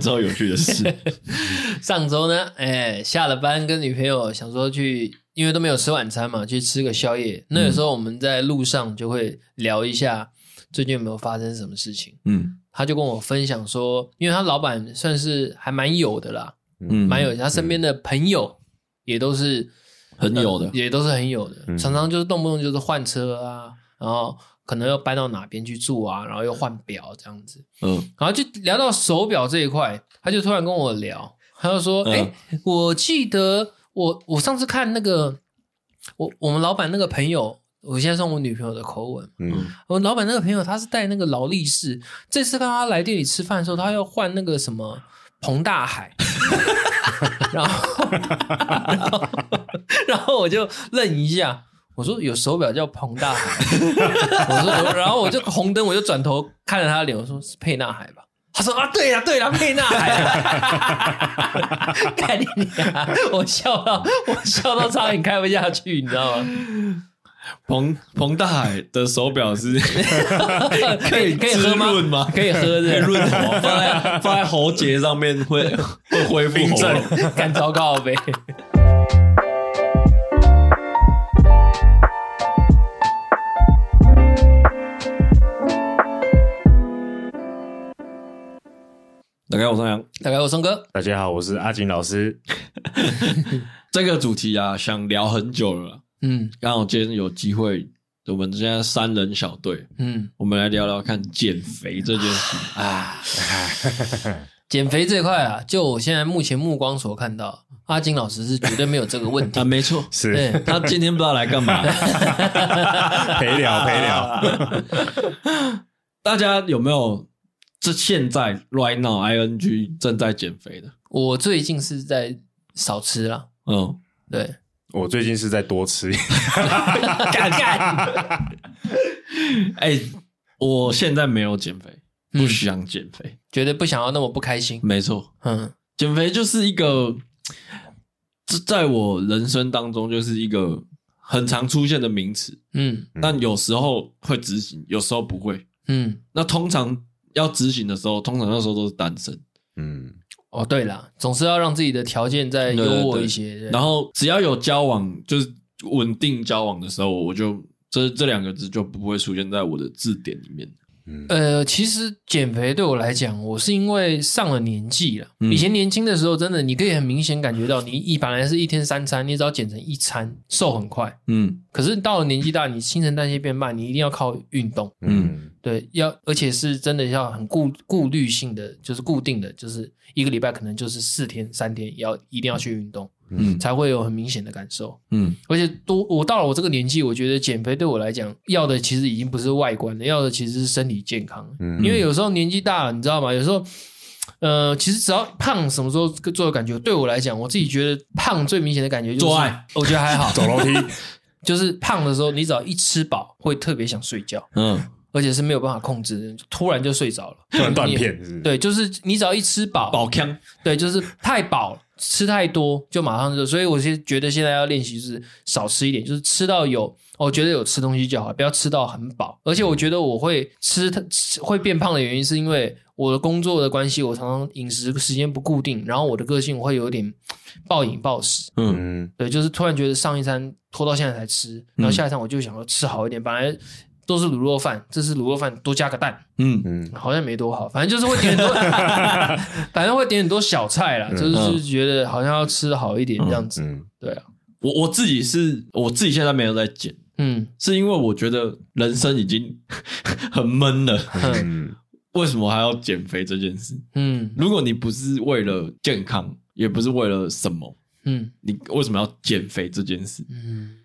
周有趣的事，上周呢，哎，下了班跟女朋友想说去，因为都没有吃晚餐嘛，去吃个宵夜。那个时候我们在路上就会聊一下最近有没有发生什么事情。嗯，他就跟我分享说，因为他老板算是还蛮有的啦，嗯，蛮有，他身边的朋友也都是很有的，也都是很有的，常常就是动不动就是换车啊，然后。可能要搬到哪边去住啊，然后又换表这样子，嗯，然后就聊到手表这一块，他就突然跟我聊，他就说：“哎、嗯。欸，我记得我我上次看那个我我们老板那个朋友，我现在是用我女朋友的口吻，嗯，我老板那个朋友他是带那个劳力士，这次看他来店里吃饭的时候，他要换那个什么彭大海，然后 然后 然后我就愣一下。”我说有手表叫彭大海，我说，然后我就红灯，我就转头看着他的脸，我说是沛纳海吧？他说啊，对呀，对呀，沛纳海。看你啊，我笑到我笑到差点开不下去，你知道吗？彭彭大海的手表是可以可以喝吗？可以喝的，可以润喉，放在放在喉结上面会会恢复正，干糟糕呗。大家好，我是杨。大家好，我是松哥。大家好，我是阿金老师。这个主题啊，想聊很久了。嗯，刚好今天有机会，我们现在三人小队，嗯，我们来聊聊看减肥这件事啊。减肥这块啊，就我现在目前目光所看到，阿金老师是绝对没有这个问题 啊。没错，是他今天不知道来干嘛，陪 聊陪聊。大家有没有？这现在 right now ing 正在减肥的，我最近是在少吃了。嗯，对，我最近是在多吃。干 干！哎，我现在没有减肥，不想减肥，绝对不想要那么不开心。没错，嗯，减肥就是一个，这在我人生当中就是一个很常出现的名词。嗯，但有时候会执行，有时候不会。嗯，那通常。要执行的时候，通常那时候都是单身。嗯，哦，对了，总是要让自己的条件再优渥一些。对对对，然后只要有交往，就是稳定交往的时候，我就这这两个字就不会出现在我的字典里面。呃，其实减肥对我来讲，我是因为上了年纪了。以前年轻的时候，真的你可以很明显感觉到，你一本来是一天三餐，你只要减成一餐，瘦很快。嗯，可是到了年纪大，你新陈代谢变慢，你一定要靠运动。嗯，对，要而且是真的要很固顾虑性的，就是固定的，就是一个礼拜可能就是四天三天要一定要去运动。嗯，才会有很明显的感受。嗯，而且多我到了我这个年纪，我觉得减肥对我来讲，要的其实已经不是外观了，要的其实是身体健康。嗯，因为有时候年纪大了，你知道吗？有时候，呃，其实只要胖，什么时候做的感觉？对我来讲，我自己觉得胖最明显的感觉就是做爱，我觉得还好。走楼梯，就是胖的时候，你只要一吃饱，会特别想睡觉。嗯，而且是没有办法控制，突然就睡着了，突然断片是是？对，就是你只要一吃饱，饱腔，对，就是太饱了。吃太多就马上就，所以我现觉得现在要练习是少吃一点，就是吃到有，我觉得有吃东西就好，不要吃到很饱。而且我觉得我会吃它会变胖的原因，是因为我的工作的关系，我常常饮食时间不固定，然后我的个性我会有点暴饮暴食。嗯，对，就是突然觉得上一餐拖到现在才吃，然后下一餐我就想要吃好一点，本来。都是卤肉饭，这是卤肉饭多加个蛋，嗯。嗯，好像没多好，反正就是会点很多，反正会点很多小菜啦，嗯、就是觉得好像要吃好一点这样子，嗯、对啊，我我自己是我自己现在没有在减，嗯，是因为我觉得人生已经 很闷了，嗯，为什么还要减肥这件事？嗯，如果你不是为了健康，也不是为了什么，嗯，你为什么要减肥这件事？嗯。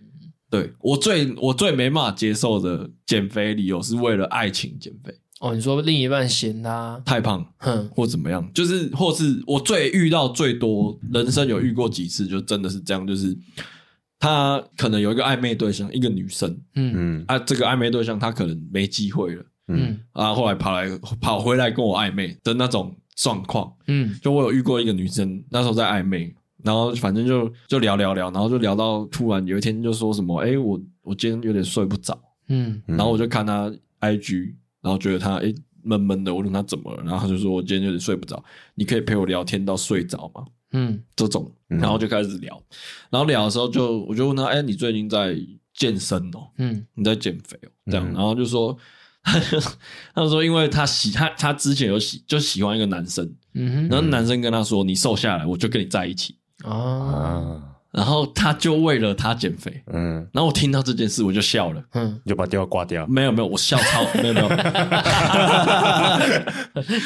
对，我最我最没办法接受的减肥理由是为了爱情减肥哦。你说另一半嫌他太胖，哼，或怎么样？就是或是我最遇到最多，人生有遇过几次，就真的是这样，就是他可能有一个暧昧对象，一个女生，嗯嗯啊，这个暧昧对象他可能没机会了，嗯啊，后来跑来跑回来跟我暧昧的那种状况，嗯，就我有遇过一个女生，那时候在暧昧。然后反正就就聊聊聊，然后就聊到突然有一天就说什么，哎，我我今天有点睡不着，嗯，然后我就看他 IG，然后觉得他哎闷闷的。我问他怎么了，然后他就说我今天有点睡不着，你可以陪我聊天到睡着吗？嗯，这种，然后就开始聊，然后聊的时候就我就问他，哎，你最近在健身哦？嗯，你在减肥哦？这样，然后就说，他 就他说，因为他喜他他之前有喜就喜欢一个男生，嗯哼，然后男生跟他说，你瘦下来，我就跟你在一起啊。然后他就为了他减肥，嗯，然后我听到这件事我就笑了，嗯，就把电话挂掉。没有没有，我笑超没有没有，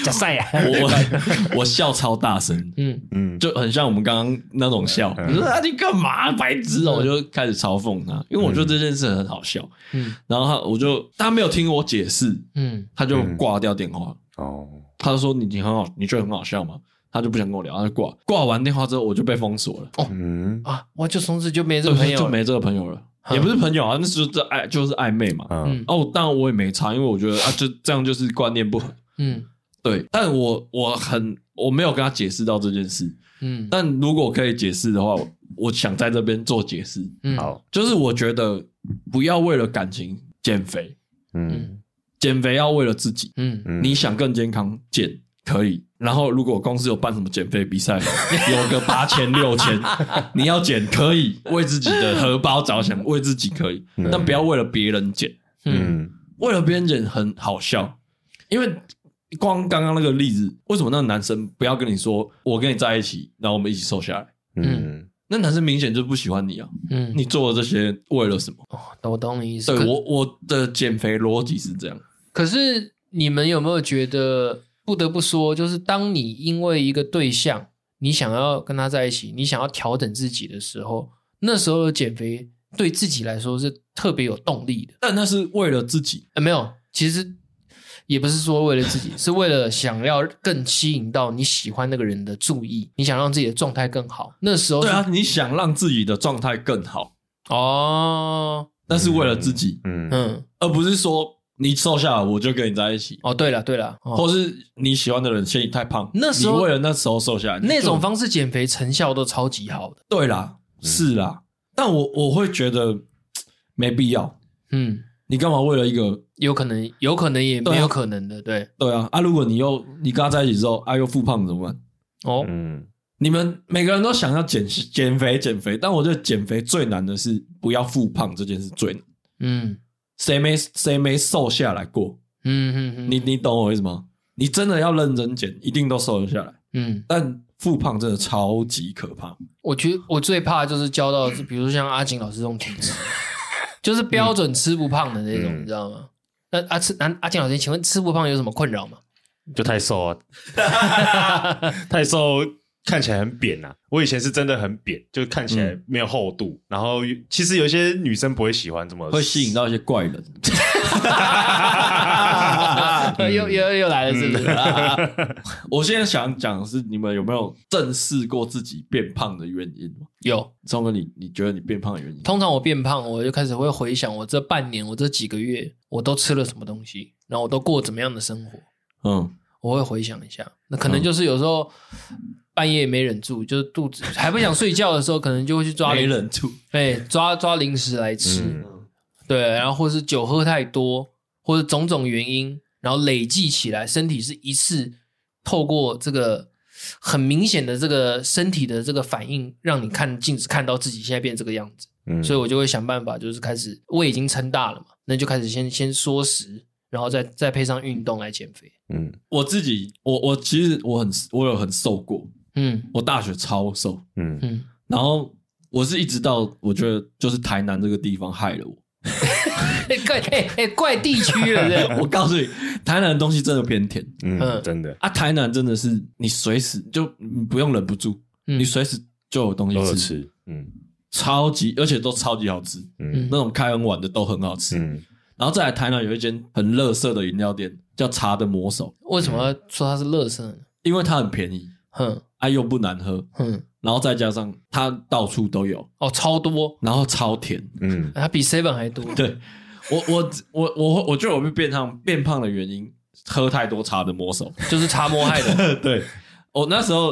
假赛呀！我我笑超大声，嗯。嗯，就很像我们刚刚那种笑。你说啊，你干嘛白痴哦？我就开始嘲讽他，因为我觉得这件事很好笑，嗯，然后他我就他没有听我解释，嗯，他就挂掉电话。哦，他就说你你很好，你觉得很好笑吗？他就不想跟我聊，他就挂挂完电话之后，我就被封锁了。哦，嗯啊，我就从此就没这个朋友，就没这个朋友了，也不是朋友啊，那是就是暧就是暧昧嘛。嗯，哦，当然我也没差，因为我觉得啊，就这样就是观念不合。嗯，对，但我我很我没有跟他解释到这件事。嗯，但如果可以解释的话，我想在这边做解释。嗯，好，就是我觉得不要为了感情减肥。嗯，减肥要为了自己。嗯嗯，你想更健康减。可以，然后如果公司有办什么减肥比赛，有个八千六千，你要减可以，为自己的荷包着想，为自己可以，但不要为了别人减。嗯，为了别人减很好笑，因为光刚刚那个例子，为什么那个男生不要跟你说我跟你在一起，然后我们一起瘦下来？嗯，那男生明显就不喜欢你啊。嗯，你做的这些为了什么？哦，我懂你意思。对，我我的减肥逻辑是这样。可是你们有没有觉得？不得不说，就是当你因为一个对象，你想要跟他在一起，你想要调整自己的时候，那时候的减肥对自己来说是特别有动力的。但那是为了自己，呃，没有，其实也不是说为了自己，是为了想要更吸引到你喜欢那个人的注意，你想让自己的状态更好。那时候，对啊，你想让自己的状态更好哦，那是为了自己，嗯嗯，而不是说。你瘦下来，我就跟你在一起。哦，对了，对了，或是你喜欢的人嫌你太胖，那时候你为了那时候瘦下来，那种方式减肥成效都超级好的。对啦，是啦，但我我会觉得没必要。嗯，你干嘛为了一个有可能有可能也没有可能的？对对啊啊！如果你又你跟他在一起之后啊又复胖怎么办？哦，嗯，你们每个人都想要减减肥减肥，但我觉得减肥最难的是不要复胖这件事最难。嗯。谁没谁没瘦下来过？嗯嗯嗯，你你懂我意思吗？你真的要认真减，一定都瘦得下来。嗯，但复胖真的超级可怕。我觉得我最怕就是交到，比如说像阿景老师这种体质，就是标准吃不胖的那种，嗯、你知道吗？那阿吃阿阿金老师，请问吃不胖有什么困扰吗？就太瘦啊，太瘦。看起来很扁啊！我以前是真的很扁，就看起来没有厚度。嗯、然后其实有些女生不会喜欢这么，会吸引到一些怪人。又又 又来了，是不是？我现在想讲的是，你们有没有正视过自己变胖的原因？有，聪哥，你你觉得你变胖的原因？通常我变胖，我就开始会回想我这半年，我这几个月，我都吃了什么东西，然后我都过怎么样的生活？嗯，我会回想一下。那可能就是有时候。半夜没忍住，就是肚子 还不想睡觉的时候，可能就会去抓没忍住，对，抓抓零食来吃，嗯、对，然后或是酒喝太多，或者种种原因，然后累计起来，身体是一次透过这个很明显的这个身体的这个反应，让你看镜子看到自己现在变这个样子，嗯，所以我就会想办法，就是开始胃已经撑大了嘛，那就开始先先缩食，然后再再配上运动来减肥。嗯，我自己，我我其实我很我有很瘦过。嗯，我大学超瘦，嗯。嗯，然后我是一直到我觉得就是台南这个地方害了我，怪哎哎怪地区了，对 我告诉你，台南的东西真的偏甜，嗯，真的。啊，台南真的是你随时就你不用忍不住，你随时就有东西吃，嗯，超级而且都超级好吃，嗯，那种开很晚的都很好吃，嗯，然后再来台南有一间很乐色的饮料店叫茶的魔手，为什么要说它是乐色呢？因为它很便宜。哼，啊又不难喝，嗯，然后再加上它到处都有哦，超多，然后超甜，嗯，它比 seven 还多。对，我我我我我觉得我被变胖变胖的原因，喝太多茶的魔手，就是茶魔害的。对，我那时候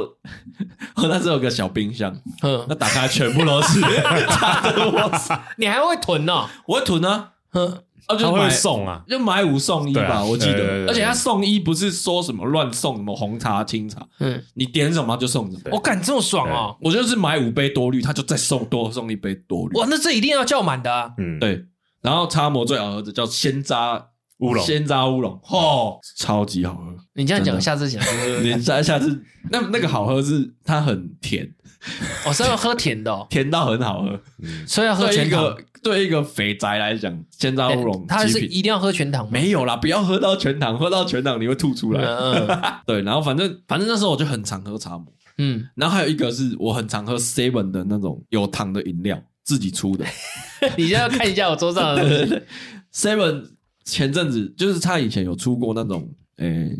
我那时候有个小冰箱，哼，那打开全部都是 茶的魔手。你还会囤呢？我会囤啊，哼，啊，就会送啊，就买五送一吧，啊、我记得。对对对对，而且他送一不是说什么乱送什么红茶、清茶，嗯，你点什么就送什么。我感这么爽啊！我就是买五杯多绿，他就再送多送一杯多绿。哇，那这一定要叫满的啊！嗯，对。然后叉摩最好喝的叫鲜榨乌龙，鲜榨乌龙，哦，超级好喝。你这样讲，下次讲，你下下次那那个好喝是它很甜。我是要喝甜的，甜到很好喝，所以要喝全糖。对一个肥宅来讲，鲜榨乌龙，他是一定要喝全糖吗？没有啦，不要喝到全糖，喝到全糖你会吐出来。对，然后反正反正那时候我就很常喝茶魔，嗯，然后还有一个是我很常喝 Seven 的那种有糖的饮料，自己出的。你现在要看一下我桌上的 Seven，前阵子就是他以前有出过那种，诶。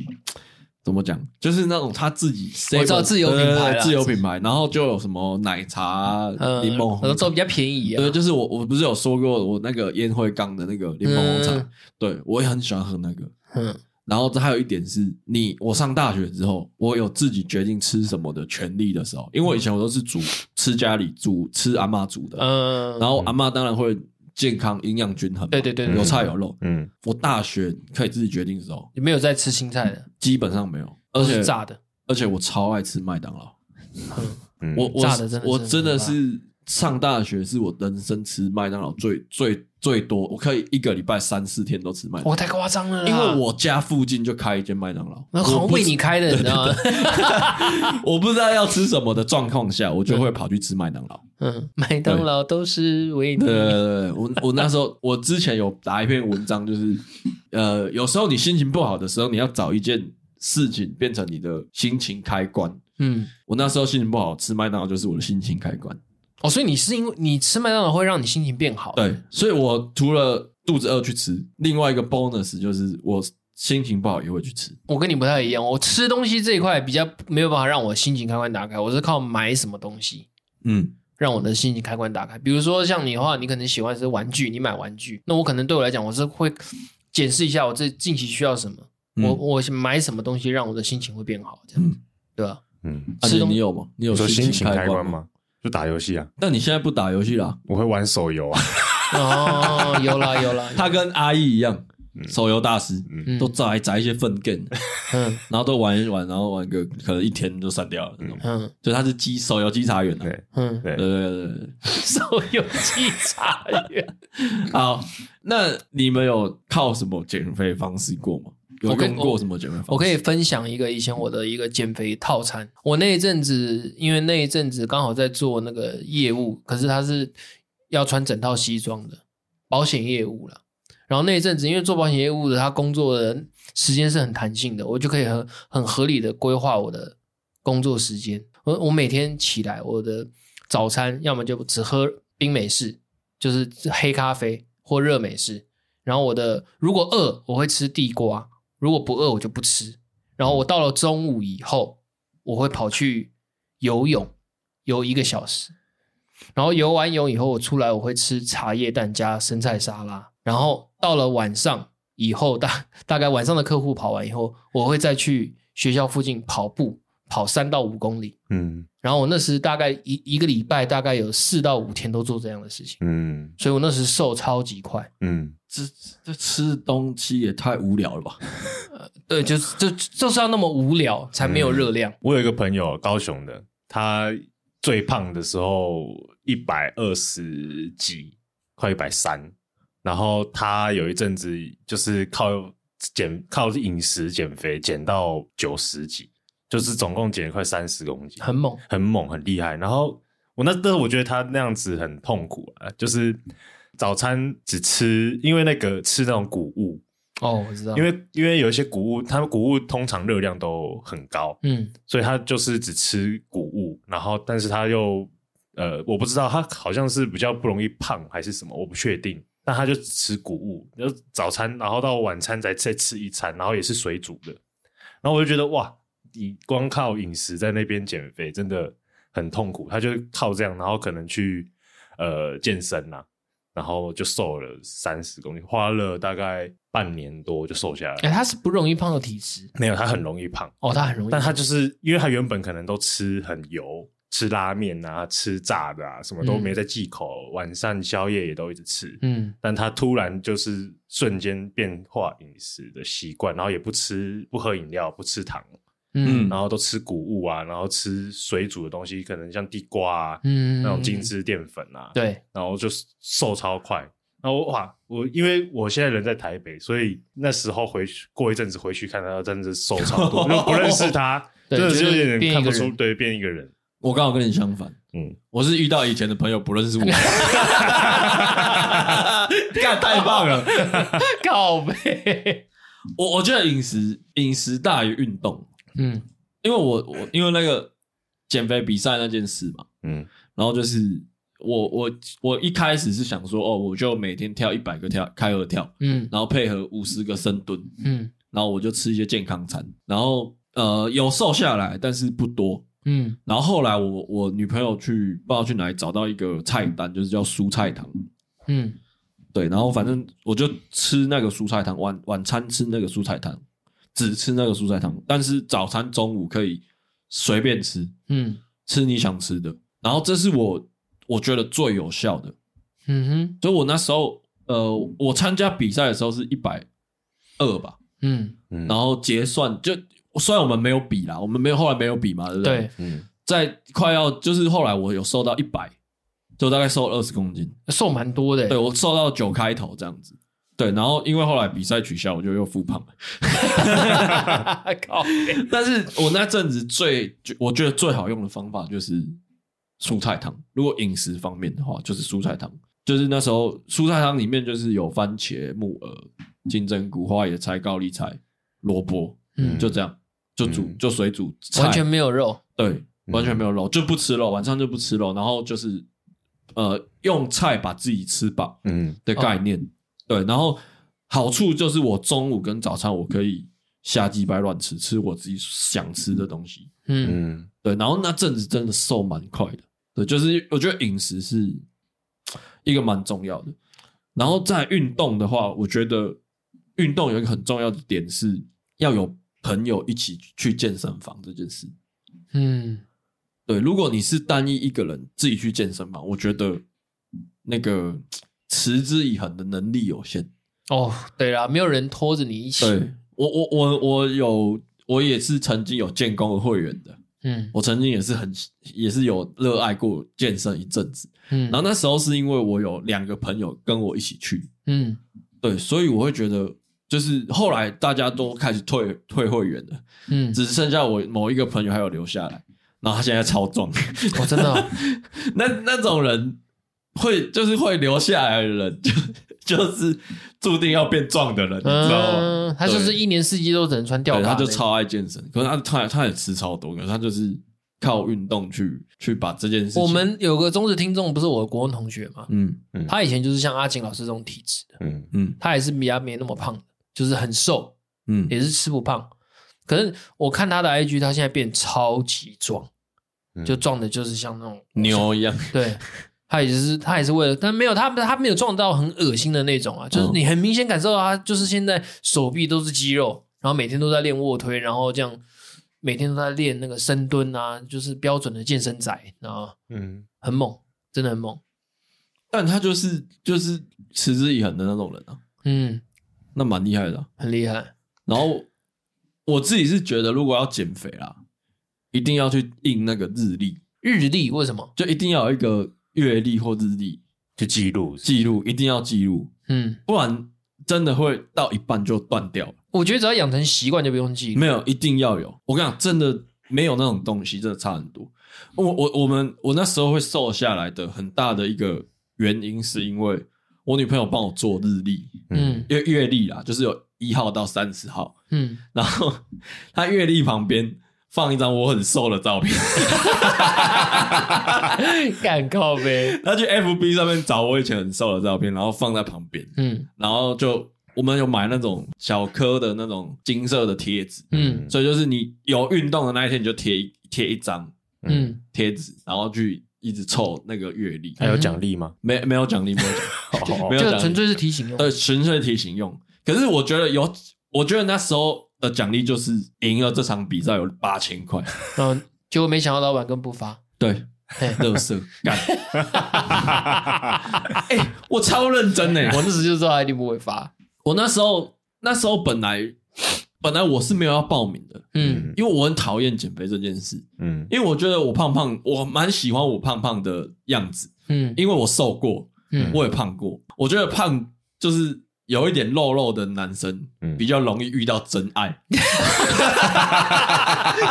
怎么讲？就是那种他自己，我知道自有品牌，自有品牌，然后就有什么奶茶、柠檬都比较便宜啊。对，就是我我不是有说过我那个烟灰缸的那个柠檬红茶，对我也很喜欢喝那个。嗯，然后这还有一点是你我上大学之后，我有自己决定吃什么的权利的时候，因为我以前我都是煮吃家里煮吃阿妈煮的，嗯，然后阿妈当然会。健康、营养均衡，对对对，有菜有肉。嗯，我大学可以自己决定的时候，你没有在吃青菜的，基本上没有，而且炸的，而且我超爱吃麦当劳。嗯，我我炸的真的，我真的是上大学是我人生吃麦当劳最最最多，我可以一个礼拜三四天都吃麦当劳。我太夸张了，因为我家附近就开一间麦当劳，那好为你开的，你知道吗？我不知道要吃什么的状况下，我就会跑去吃麦当劳。嗯，麦当劳都是为你。对对对，我我那时候我之前有打一篇文章，就是呃，有时候你心情不好的时候，你要找一件事情变成你的心情开关。嗯，我那时候心情不好，吃麦当劳就是我的心情开关。哦，所以你是因为你吃麦当劳会让你心情变好？对，所以我除了肚子饿去吃，另外一个 bonus 就是我心情不好也会去吃。我跟你不太一样，我吃东西这一块比较没有办法让我心情开关打开，我是靠买什么东西。嗯。让我的心情开关打开。比如说像你的话，你可能喜欢是玩具，你买玩具，那我可能对我来讲，我是会检视一下我这近期需要什么，嗯、我我买什么东西让我的心情会变好，这样，嗯、对吧？嗯，吃东西你有吗？你有心情开关吗？就打游戏啊。但你现在不打游戏了？我会玩手游啊。哦，有啦有啦，他跟阿义一样。手游大师，嗯，都宅宅一些粪 game，嗯，然后都玩一玩，然后玩个可能一天就删掉了那种，嗯，就他是机手游稽查员，对，嗯，对对对对，手游稽查员。好，那你们有靠什么减肥方式过吗？有用过什么减肥方式？我可以分享一个以前我的一个减肥套餐。我那一阵子，因为那一阵子刚好在做那个业务，可是他是要穿整套西装的保险业务了。然后那一阵子，因为做保险业务的，他工作的时间是很弹性的，我就可以很很合理的规划我的工作时间。我我每天起来，我的早餐要么就只喝冰美式，就是黑咖啡或热美式。然后我的如果饿，我会吃地瓜；如果不饿，我就不吃。然后我到了中午以后，我会跑去游泳，游一个小时。然后游完泳以后，我出来我会吃茶叶蛋加生菜沙拉。然后到了晚上以后，大大概晚上的客户跑完以后，我会再去学校附近跑步，跑三到五公里。嗯，然后我那时大概一一个礼拜大概有四到五天都做这样的事情。嗯，所以我那时瘦超级快。嗯，这这吃东西也太无聊了吧？呃，对，就是就就是要那么无聊才没有热量。我有一个朋友，高雄的，他最胖的时候一百二十几，快一百三。然后他有一阵子就是靠减靠饮食减肥，减到九十几，就是总共减了快三十公斤，很猛，很猛，很厉害。然后我那时候我觉得他那样子很痛苦啊，就是早餐只吃，因为那个吃那种谷物哦，我知道，因为因为有一些谷物，他们谷物通常热量都很高，嗯，所以他就是只吃谷物，然后但是他又呃，我不知道他好像是比较不容易胖还是什么，我不确定。但他就只吃谷物，就早餐，然后到晚餐再再吃一餐，然后也是水煮的。然后我就觉得哇，你光靠饮食在那边减肥真的很痛苦。他就靠这样，然后可能去呃健身呐，然后就瘦了三十公斤，花了大概半年多就瘦下来。哎、欸，他是不容易胖的体质？没有，他很容易胖。哦，他很容易。但他就是因为他原本可能都吃很油。吃拉面啊，吃炸的啊，什么都没在忌口，嗯、晚上宵夜也都一直吃。嗯，但他突然就是瞬间变化饮食的习惯，然后也不吃不喝饮料，不吃糖，嗯，然后都吃谷物啊，然后吃水煮的东西，可能像地瓜啊，嗯，那种精致淀粉啊，对，然后就瘦超快。然后哇，我因为我现在人在台北，所以那时候回去过一阵子回去看他，真的是瘦超多，就不认识他，真的是有点看不出，对，变一个人。我刚好跟你相反，嗯，我是遇到以前的朋友不认识我，干太棒了，靠背。我我觉得饮食饮食大于运动，嗯，因为我我因为那个减肥比赛那件事嘛，嗯，然后就是我我我一开始是想说，哦，我就每天跳一百个跳开合跳，嗯，然后配合五十个深蹲，嗯，然后我就吃一些健康餐，然后呃有瘦下来，但是不多。嗯，然后后来我我女朋友去不知道去哪里找到一个菜单，就是叫蔬菜汤。嗯，对，然后反正我就吃那个蔬菜汤，晚晚餐吃那个蔬菜汤，只吃那个蔬菜汤，但是早餐中午可以随便吃，嗯，吃你想吃的。然后这是我我觉得最有效的。嗯哼，所以我那时候呃，我参加比赛的时候是一百二吧，嗯，然后结算就。虽然我们没有比啦，我们没有后来没有比嘛，对不对？对，嗯，在快要就是后来我有瘦到一百，就大概瘦二十公斤，瘦蛮多的。对，我瘦到九开头这样子，对，然后因为后来比赛取消，我就又复胖了。靠！但是我那阵子最我觉得最好用的方法就是蔬菜汤。如果饮食方面的话，就是蔬菜汤，就是那时候蔬菜汤里面就是有番茄、木耳、金针菇、花椰菜、高丽菜、萝卜，嗯，就这样。就煮就水煮，完全没有肉，对，完全没有肉，就不吃肉，晚上就不吃肉，然后就是呃用菜把自己吃饱，嗯的概念，对，然后好处就是我中午跟早餐我可以瞎鸡掰乱吃，吃我自己想吃的东西，嗯，对，然后那阵子真的瘦蛮快的，对，就是我觉得饮食是一个蛮重要的，然后在运动的话，我觉得运动有一个很重要的点是要有。朋友一起去健身房这件事，嗯，对。如果你是单一一个人自己去健身房，我觉得那个持之以恒的能力有限。哦，对啦，没有人拖着你一起。对，我我我我有，我也是曾经有建工的会员的。嗯，我曾经也是很也是有热爱过健身一阵子。嗯，然后那时候是因为我有两个朋友跟我一起去。嗯，对，所以我会觉得。就是后来大家都开始退退会员了，嗯，只剩下我某一个朋友还有留下来，然后他现在超壮，哦，真的，哦，那那种人会就是会留下来的人，就 就是注定要变壮的人，嗯，你知道吗？他就是一年四季都只能穿吊带，他就超爱健身，可是他他他也吃超多，可是他就是靠运动去去把这件事情。我们有个忠实听众，不是我的国文同学嘛？嗯嗯，他以前就是像阿景老师这种体质的，嗯嗯，他也是比较没那么胖。就是很瘦，嗯，也是吃不胖，可是我看他的 IG，他现在变超级壮，嗯、就壮的，就是像那种牛一样。对，他也是，他也是为了，但没有他，他没有撞到很恶心的那种啊，就是你很明显感受到他，就是现在手臂都是肌肉，然后每天都在练卧推，然后这样每天都在练那个深蹲啊，就是标准的健身仔，然后嗯，很猛，真的很猛，但他就是就是持之以恒的那种人啊，嗯。那蛮厉害的，很厉害。然后我自己是觉得，如果要减肥啦，一定要去印那个日历。日历为什么？就一定要有一个月历或日历去记录，记录一定要记录。嗯，不然真的会到一半就断掉了。我觉得只要养成习惯，就不用记录。没有，一定要有。我跟你讲，真的没有那种东西，真的差很多。我我我们我那时候会瘦下来的很大的一个原因，是因为。我女朋友帮我做日历，嗯，月月历啦，就是有一号到三十号，嗯，然后她月历旁边放一张我很瘦的照片，敢靠呗？他去 FB 上面找我以前很瘦的照片，然后放在旁边，嗯，然后就我们有买那种小颗的那种金色的贴纸，嗯，所以就是你有运动的那一天，你就贴贴一张，嗯，贴纸，然后去。一直凑那个月历，还有奖励吗？没没有奖励，没有奖，没有奖，就纯粹是提醒用。对，纯粹提醒用。可是我觉得有，我觉得那时候的奖励就是赢了这场比赛有八千块。嗯，结果没想到老板跟不发。对，乐色干。哎，我超认真呢，我那时就知道他一定不会发。我那时候那时候本来本来我是没有要报名的，嗯，因为我很讨厌减肥这件事，嗯，因为我觉得我胖胖，我蛮喜欢我胖胖的样子，嗯，因为我瘦过，嗯，我也胖过，我觉得胖就是。有一点肉肉的男生，比较容易遇到真爱。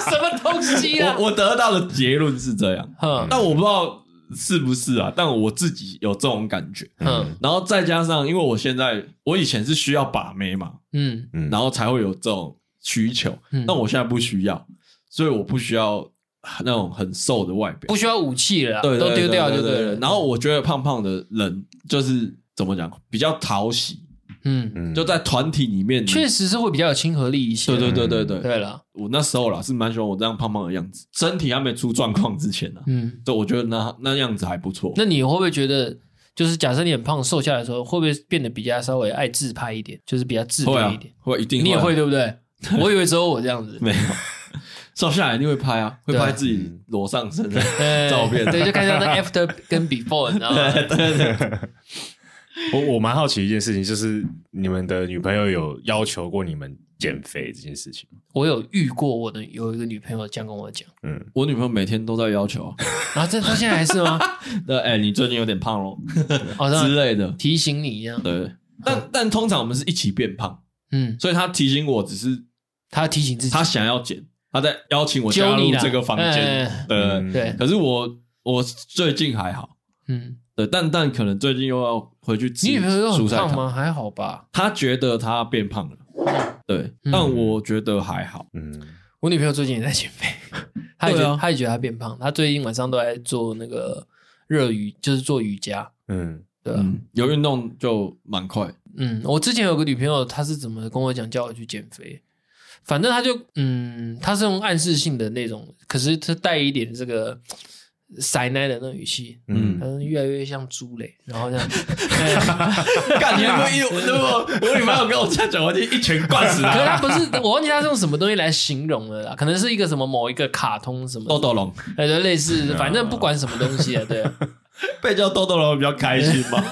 什么东西啊？我我得到的结论是这样，但我不知道是不是啊。但我自己有这种感觉。嗯，然后再加上，因为我现在我以前是需要把妹嘛，嗯嗯，然后才会有这种需求。但我现在不需要，所以我不需要那种很瘦的外表，不需要武器了，对，都丢掉就对了。然后我觉得胖胖的人就是怎么讲，比较讨喜。嗯，就在团体里面，确实是会比较有亲和力一些。对对对对对，对了，我那时候啦是蛮喜欢我这样胖胖的样子，身体还没出状况之前呢。嗯，对我觉得那那样子还不错。那你会不会觉得，就是假设你很胖瘦下来的时候，会不会变得比较稍微爱自拍一点，就是比较自恋一点？会，一定你也会对不对？我以为只有我这样子，没有，瘦下来一定会拍啊，会拍自己裸上身的照片，对，就看一下那 after 跟 before，你知道吗？对 对对。我我蛮好奇一件事情，就是你们的女朋友有要求过你们减肥这件事情？我有遇过，我的有一个女朋友这样跟我讲。嗯，我女朋友每天都在要求啊。啊，这她现在还是吗？对，哎，你最近有点胖咯，哦，之类的，提醒你一样。对，但但通常我们是一起变胖，嗯，所以她提醒我只是她提醒自己，她想要减，她在邀请我加入这个房间。对对，可是我我最近还好，嗯。对，蛋蛋可能最近又要回去吃。你女朋友又很胖吗？还好吧。他觉得他变胖了。对，但我觉得还好。嗯，我女朋友最近也在减肥，她也觉得她也觉得她变胖。她最近晚上都在做那个热瑜，就是做瑜伽。嗯，对，有运动就蛮快。嗯，我之前有个女朋友，她是怎么跟我讲叫我去减肥？反正她就嗯，她是用暗示性的那种，可是她带一点这个。塞奶的那种语气，嗯，他说越来越像猪嘞，然后这样，干你妈一，对不？我女朋友跟我这样讲，我就一拳灌死他。可是他不是，我忘记他是用什么东西来形容了啦，可能是一个什么某一个卡通什么豆豆龙，哎，就类似，反正不管什么东西啊，对，被叫豆豆龙比较开心嘛。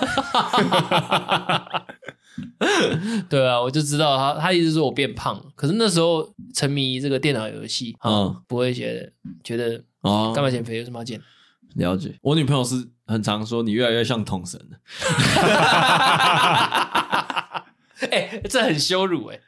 对啊，我就知道他，他一直说我变胖，可是那时候沉迷这个电脑游戏，嗯，不会觉得觉得。哦，干嘛减肥？有什么要减？了解，我女朋友是很常说你越来越像统神了。哎、欸，这很羞辱哎、欸，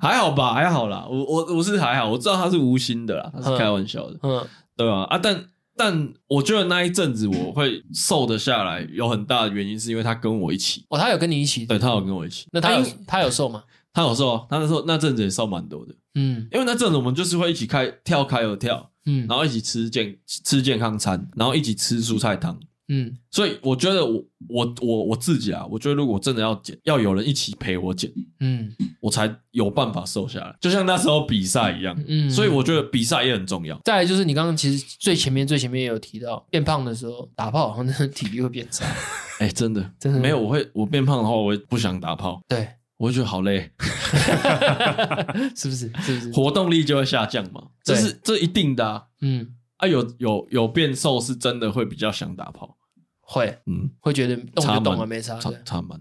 还好吧，还好啦。我我我是还好，我知道他是无心的啦，他是开玩笑的，嗯，对啊？啊，但但我觉得那一阵子我会瘦得下来，有很大的原因是因为他跟我一起。哦，他有跟你一起？对，他有跟我一起。那他有他有瘦吗？他有瘦啊，他那时候那阵子也瘦蛮多的。嗯，因为那阵子我们就是会一起开跳开合跳。嗯，然后一起吃健吃健康餐，然后一起吃蔬菜汤。嗯，所以我觉得我我我我自己啊，我觉得如果真的要减，要有人一起陪我减，嗯，我才有办法瘦下来。就像那时候比赛一样，嗯，所以我觉得比赛也很重要。再来就是你刚刚其实最前面最前面也有提到，变胖的时候打炮好像体力会变差。哎，真的真的没有，我会我变胖的话，我会不想打炮。对。我会觉得好累，是不是？是不是？活动力就会下降嘛？这是这一定的啊。嗯啊，有有有变瘦是真的会比较想打炮，会嗯，会觉得动就动了没差，差差蛮。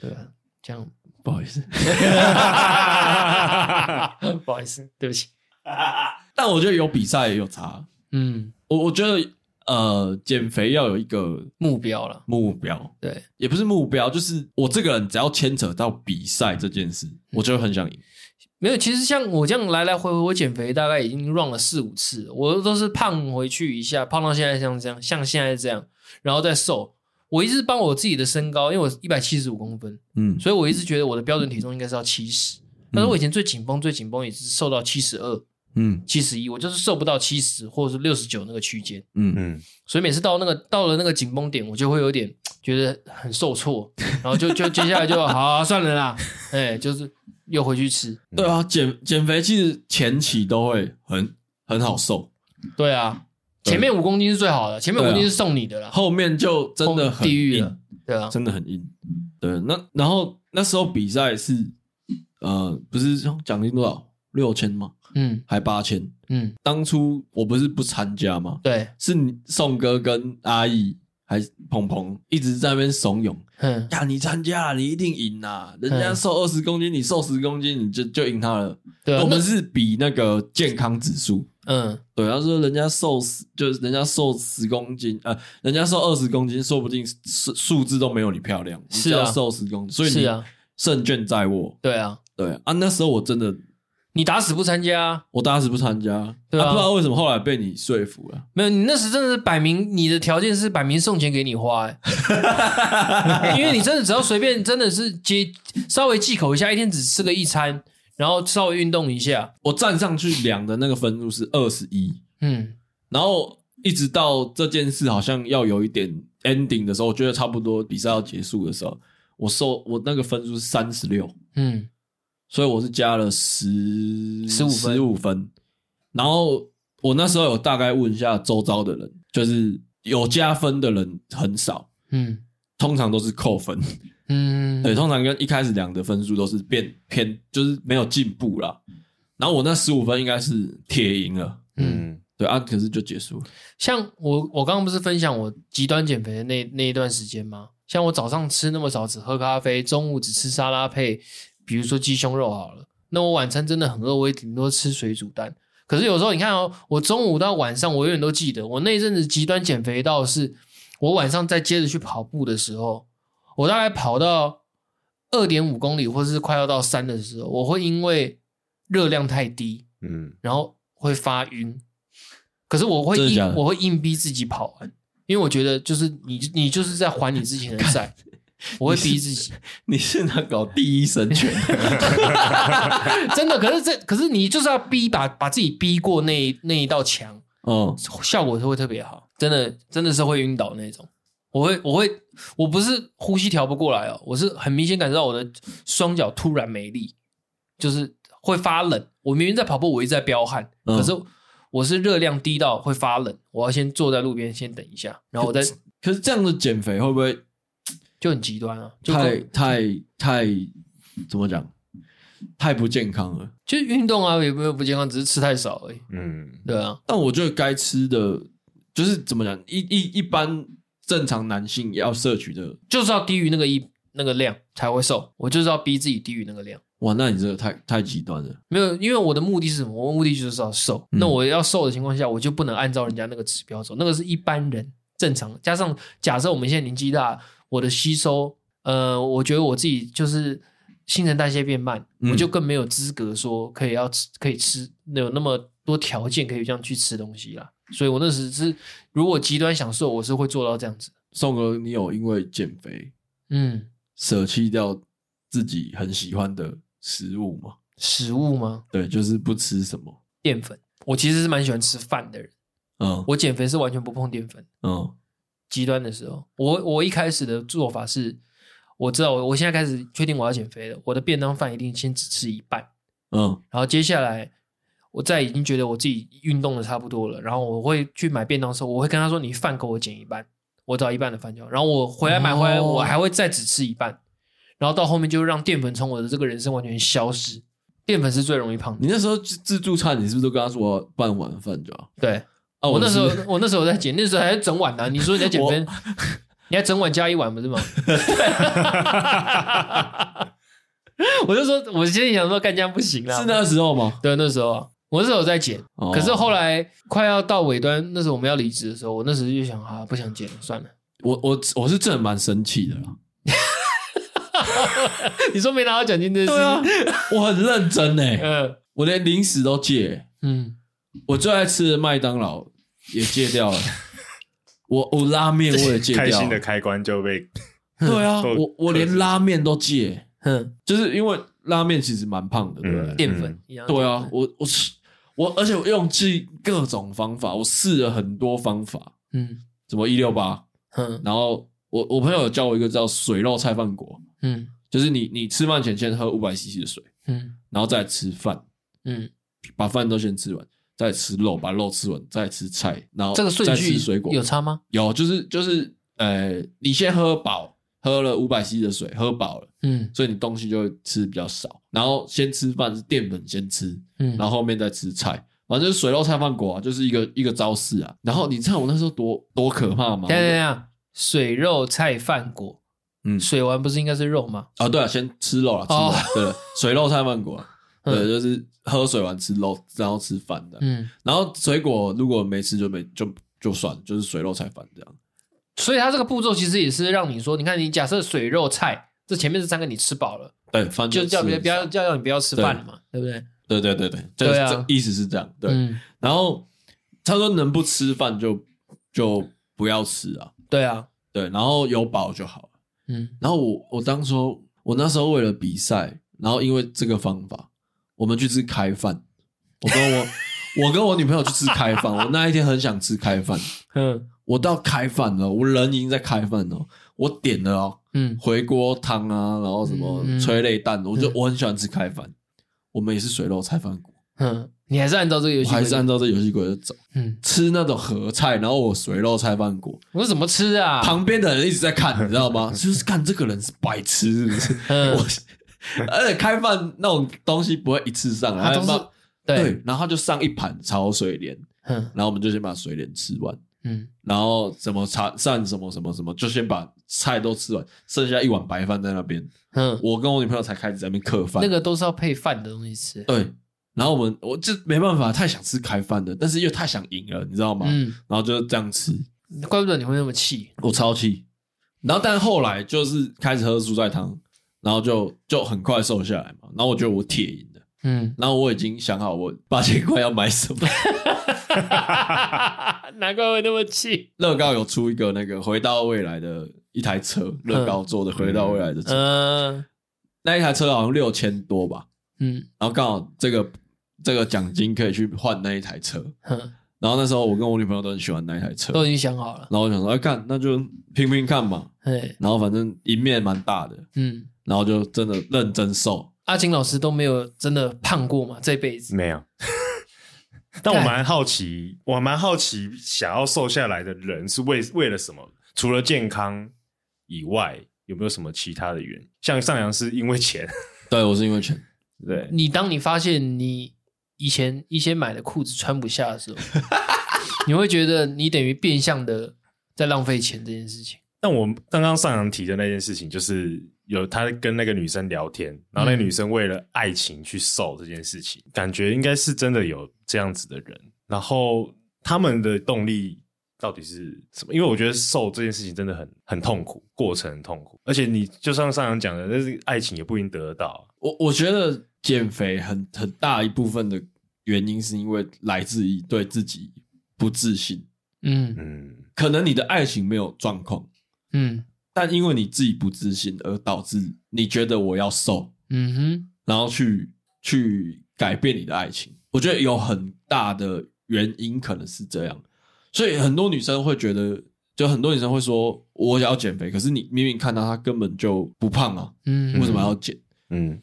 对啊，这样不好意思，不好意思，对不起。但我觉得有比赛也有差。嗯，我我觉得。呃，减肥要有一个目标了。目标，对，也不是目标，就是我这个人只要牵扯到比赛这件事，嗯、我就很想赢。没有，其实像我这样来来回回，我减肥大概已经 run 了四五次，我都是胖回去一下，胖到现在像这样，像现在这样，然后再瘦。我一直帮我自己的身高，因为我一百七十五公分，嗯，所以我一直觉得我的标准体重应该是要七十，但是我以前最紧绷、最紧绷也是瘦到七十二。嗯，七十一，我就是瘦不到七十或者是六十九那个区间。嗯嗯，所以每次到那个到了那个紧绷点，我就会有点 觉得很受挫，然后就就接下来就 好，好算了啦，哎，就是又回去吃。对啊，减减肥其实前期都会很很好瘦。对啊，前面五公斤是最好的，前面五公斤是送你的啦，后面就真的很地狱了。对啊，真的很硬。对，那然后那时候比赛是呃，不是奖金多少六千吗？嗯，还八千，嗯，当初我不是不参加吗？对，是你宋哥跟阿义还鹏鹏一直在那边怂恿，嗯，呀，你参加了，你一定赢啦，人家瘦二十公斤，你瘦十公斤，你就就赢他了。对，我们是比那个健康指数，嗯，对，他说人家瘦十，就是人家瘦十公斤，呃，人家瘦二十公斤，说不定数数字都没有你漂亮，是啊，瘦十公斤，所以你胜券在握。对啊。对啊，那时候我真的，你打死不参加，我打死不参加，对啊，不知道为什么后来被你说服了。没有，你那时真的是摆明你的条件是摆明送钱给你花，因为你真的只要随便真的是接稍微忌口一下，一天只吃个一餐，然后稍微运动一下，我站上去量的那个分数是二十一，嗯，然后一直到这件事好像要有一点 ending 的时候，我觉得差不多比赛要结束的时候，我收我那个分数是三十六，嗯。所以我是加了十十五十五分，然后我那时候有大概问一下周遭的人，就是有加分的人很少，嗯，通常都是扣分，嗯，对，通常跟一开始量的分数都是变偏，就是没有进步啦。然后我那十五分应该是铁赢了，嗯，对啊，可是就结束了。像我我刚刚不是分享我极端减肥的那那一段时间吗？像我早上吃那么少，只喝咖啡，中午只吃沙拉配。比如说鸡胸肉好了，那我晚餐真的很饿，我也顶多吃水煮蛋。可是有时候你看哦，我中午到晚上，我永远都记得，我那一阵子极端减肥到是，我晚上再接着去跑步的时候，我大概跑到二点五公里，或者是快要到三的时候，我会因为热量太低，嗯，然后会发晕。可是我会硬，我会硬逼自己跑完，因为我觉得就是你，你就是在还你之前的债。我会逼自己，你是那搞第一神拳，真的。可是这，可是你就是要逼把把自己逼过那那一道墙，嗯，效果是会特别好。真的，真的是会晕倒那种。我会，我会，我不是呼吸调不过来哦，我是很明显感觉到我的双脚突然没力，就是会发冷。我明明在跑步，我一直在飙汗，可是我是热量低到会发冷。我要先坐在路边先等一下，然后我再。可是这样的减肥会不会？就很极端啊，就太太太怎么讲？太不健康了。就运动啊，也没有不健康，只是吃太少而已。嗯，对啊。但我觉得该吃的，就是怎么讲？一一一般正常男性也要摄取的，就是要低于那个一那个量才会瘦。我就是要逼自己低于那个量。哇，那你这个太太极端了。没有，因为我的目的是什么？我的目的就是要瘦。嗯。那我要瘦的情况下，我就不能按照人家那个指标走。那个是一般人正常，加上假设我们现在年纪大。我的吸收，呃，我觉得我自己就是新陈代谢变慢，嗯、我就更没有资格说可以要吃，可以吃，有那么多条件可以这样去吃东西啦。所以我那时是，如果极端享受，我是会做到这样子。宋哥，你有因为减肥，嗯，舍弃掉自己很喜欢的食物吗？食物吗？对，就是不吃什么淀粉。我其实是蛮喜欢吃饭的人，嗯，我减肥是完全不碰淀粉，嗯。极端的时候，我我一开始的做法是，我知道我我现在开始确定我要减肥了，我的便当饭一定先只吃一半，嗯，然后接下来我在已经觉得我自己运动的差不多了，然后我会去买便当的时候，我会跟他说：“你饭给我减一半，我找一半的饭就好。”然后我回来买回来，我还会再只吃一半，然后到后面就让淀粉从我的这个人生完全消失。淀粉是最容易胖的。你那时候自助餐，你是不是都跟他说半碗饭就好？对。哦，我那时候我那时候在减，那时候还在整碗呢、啊。你说你在减肥，你还整碗加一碗不是吗？我就说，我心里想说，干这样不行啦。是那时候吗？对，那时候啊，我那时候在减，哦、可是后来快要到尾端，那时候我们要离职的时候，我那时候就想啊，不想减了，算了。我我我是真的蛮生气的啦。你说没拿到奖金这事，对啊，我很认真哎，嗯，我连零食都戒，嗯。我最爱吃的麦当劳也戒掉了，我我拉面我也戒掉了，开心的开关就被，对啊，我我连拉面都戒，哼，就是因为拉面其实蛮胖的，对不对？淀粉，对啊，我我吃我，而且我用尽各种方法，我试了很多方法，嗯，什么一六八，嗯，然后我我朋友有教我一个叫水肉菜饭果，嗯，就是你你吃饭前先喝五百 CC 的水，嗯，然后再吃饭，嗯，把饭都先吃完。再吃肉，把肉吃完，再吃菜，然后这个顺序再吃水果，有差吗？有，就是就是，呃，你先喝饱，喝了五百 cc 的水，喝饱了，嗯，所以你东西就会吃比较少。然后先吃饭是淀粉先吃，嗯，然后后面再吃菜，反正就是水肉菜饭果啊，就是一个一个招式啊。然后你知道我那时候多多可怕吗？等等等，水肉菜饭果，嗯，水丸不是应该是肉吗？啊，对啊，先吃肉了，吃肉，对，水肉菜饭果，对，就是喝水完吃肉，然后吃饭的，嗯，然后水果如果没吃就没就就算，就是水肉菜饭这样。所以他这个步骤其实也是让你说，你看你假设水肉菜这前面这三个你吃饱了，对，就叫别不要叫叫你不要吃饭了嘛，对不对？对对对对，对啊，意思是这样，对。然后他说能不吃饭就就不要吃啊，对啊，对，然后有饱就好了，嗯。然后我我当初我那时候为了比赛，然后因为这个方法，我们去吃开饭，我跟我 我跟我女朋友去吃开饭，我那一天很想吃开饭，嗯。我到开饭了，我人已经在开饭了。我点了哦，嗯，回锅汤啊，然后什么催泪弹，我就我很喜欢吃开饭。我们也是水肉菜饭果，嗯，你还是按照这个游戏，还是按照这个游戏规则走，嗯，吃那种合菜，然后我水肉菜饭果，我说怎么吃啊？旁边的人一直在看，你知道吗？就是看这个人是白痴，是不是？我 而且开饭那种东西不会一次上来，对，然后他就上一盘炒水莲，嗯，然后我们就先把水莲吃完。嗯，然后什么茶上什么什么什么，就先把菜都吃完，剩下一碗白饭在那边。嗯，我跟我女朋友才开始在那边嗑饭。那个都是要配饭的东西吃。对，然后我们我就没办法，太想吃开饭的，但是又太想赢了，你知道吗？嗯，然后就这样吃。怪不得你会那么气，我超气。然后但后来就是开始喝蔬菜汤，然后就就很快瘦下来嘛。然后我觉得我铁赢的。嗯，然后我已经想好我八千块要买什么。难怪会那么气。乐高有出一个那个回到未来的一台车，乐高做的回到未来的车，嗯，那一台车好像六千多吧，嗯，然后刚好这个这个奖金可以去换那一台车，嗯，然后那时候我跟我女朋友都很喜欢那一台车，都已经想好了，然后我想说，哎，看那就拼拼看嘛，对，然后反正赢面蛮大的，嗯，然后就真的认真瘦。阿金老师都没有真的胖过吗？这辈子没有。但我蛮好奇，我蛮好奇，想要瘦下来的人是为为了什么？除了健康以外，有没有什么其他的原因？像上扬是因为钱，对，我是因为钱。对，你当你发现你以前一些买的裤子穿不下的时候，你会觉得你等于变相的在浪费钱这件事情。但我刚刚上阳提的那件事情，就是有他跟那个女生聊天，然后那个女生为了爱情去瘦这件事情，嗯、感觉应该是真的有这样子的人。然后他们的动力到底是什么？因为我觉得瘦这件事情真的很很痛苦，过程很痛苦。而且你就像上阳讲的，那是爱情也不一定得得到。我我觉得减肥很很大一部分的原因是因为来自于对自己不自信。嗯嗯，可能你的爱情没有状况。嗯，但因为你自己不自信，而导致你觉得我要瘦，嗯哼，然后去去改变你的爱情，我觉得有很大的原因可能是这样，所以很多女生会觉得，就很多女生会说我想要减肥，可是你明明看到她根本就不胖啊，嗯，为什么要减？嗯，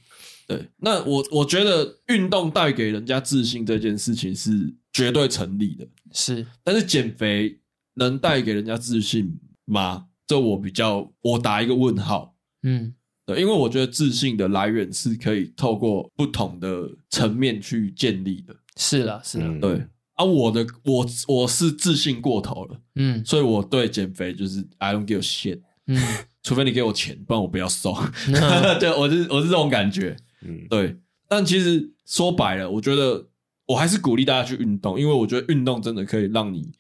对，那我我觉得运动带给人家自信这件事情是绝对成立的，是，但是减肥能带给人家自信吗？这我比较，我打一个问号。嗯，对，因为我觉得自信的来源是可以透过不同的层面去建立的。是啦，是啦，嗯、对。啊，我的我我是自信过头了。嗯，所以我对减肥就是 I don't give a shit。嗯，除非你给我钱，不然我不要瘦。嗯、对，我是我是这种感觉。嗯，对。但其实说白了，我觉得我还是鼓励大家去运动，因为我觉得运动真的可以让你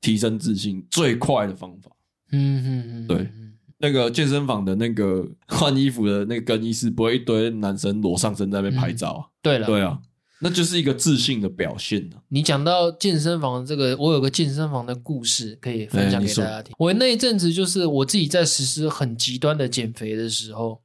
提升自信最快的方法。嗯嗯嗯，对，那个健身房的那个 换衣服的那个更衣室，不会一堆男生裸上身在那边拍照啊？嗯、对了，对啊，那就是一个自信的表现啊。你讲到健身房这个，我有个健身房的故事可以分享给大家听。我那一阵子就是我自己在实施很极端的减肥的时候，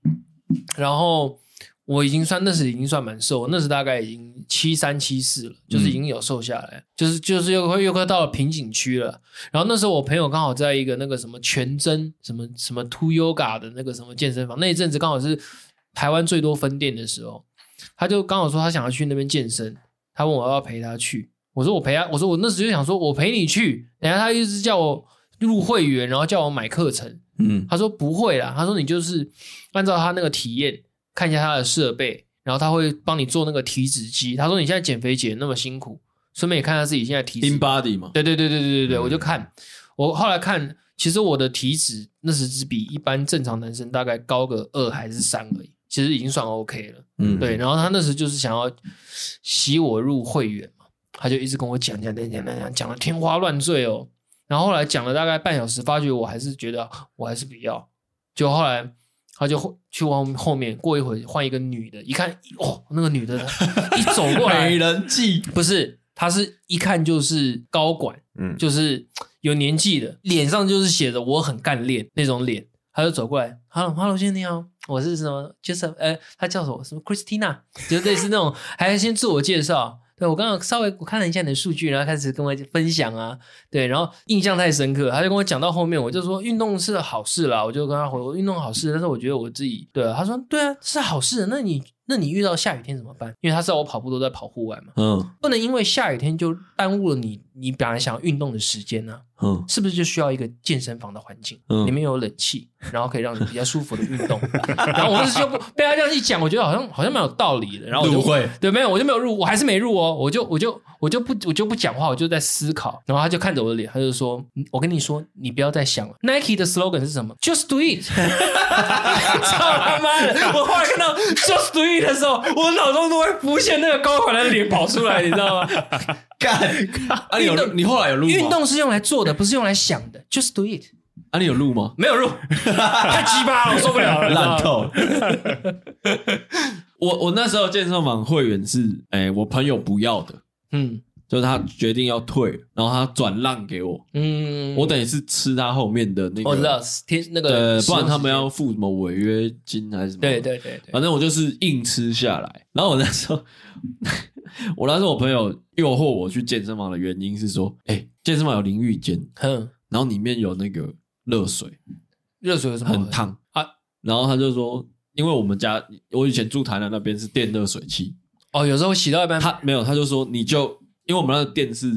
然后。我已经算那时已经算蛮瘦，那时大概已经七三七四了，就是已经有瘦下来，嗯、就是就是又快又快到了瓶颈区了。然后那时候我朋友刚好在一个那个什么全真什么什么 To Yoga 的那个什么健身房，那一阵子刚好是台湾最多分店的时候，他就刚好说他想要去那边健身，他问我要不要陪他去，我说我陪他，我说我那时就想说我陪你去，等下他一直叫我入会员，然后叫我买课程。嗯，他说不会啦，他说你就是按照他那个体验看一下他的设备，然后他会帮你做那个体脂机。他说你现在减肥减那么辛苦，顺便也看他自己现在体脂。InBody 嘛？对对对对对对对，嗯、我就看，我后来看，其实我的体脂那时只比一般正常男生大概高个二还是三而已，其实已经算 OK 了。嗯，对。然后他那时就是想要吸我入会员嘛，他就一直跟我讲讲讲讲讲讲的天花乱坠哦。然后后来讲了大概半小时，发觉我还是觉得我还是不要。就后来他就去往后面，过一会儿换一个女的，一看哦，那个女的一走过来，美人计不是，她是一看就是高管，嗯，就是有年纪的，脸上就是写着我很干练那种脸。他就走过来，Hello，Hello，先生你好，我是什么，Joseph，呃，他叫什么？什么 Christina，就类似那种，还要先自我介绍。对，我刚刚稍微我看了一下你的数据，然后开始跟我分享啊，对，然后印象太深刻，他就跟我讲到后面，我就说运动是好事啦，我就跟他回我运动好事，但是我觉得我自己对啊，他说对啊是好事，那你那你遇到下雨天怎么办？因为他知道我跑步都在跑户外嘛，嗯，不能因为下雨天就耽误了你你本来想要运动的时间呢、啊。嗯，是不是就需要一个健身房的环境？嗯，里面有冷气，然后可以让你比较舒服的运动。然后我当时就不被他这样一讲，我觉得好像好像蛮有道理的。然后我就会对，没有，我就没有入，我还是没入哦。我就我就我就不我就不讲话，我就在思考。然后他就看着我的脸，他就说：“我跟你说，你不要再想了。”Nike 的 slogan 是什么？Just do it。操他妈的！我后来看到 Just do it 的时候，我脑中都会浮现那个高管的脸跑出来，你知道吗？干！啊，你有你后来有录吗？运动是用来做的，不是用来想的。Just do it。啊，你有录吗？没有录，太鸡巴了，我受不了了，烂透。我我那时候健身房会员是，哎、欸，我朋友不要的，嗯，就是他决定要退，然后他转让给我，嗯，我等于是吃他后面的那个，哦，天那个，对，不然他们要付什么违约金还是什么？对对对对，反正我就是硬吃下来。然后我那时候。我那时候我朋友诱惑我去健身房的原因是说，哎、欸，健身房有淋浴间，哼，然后里面有那个热水，热水有什么？很烫。啊？然后他就说，因为我们家我以前住台南那边是电热水器，哦，有时候洗到一半，他没有，他就说你就因为我们那个电是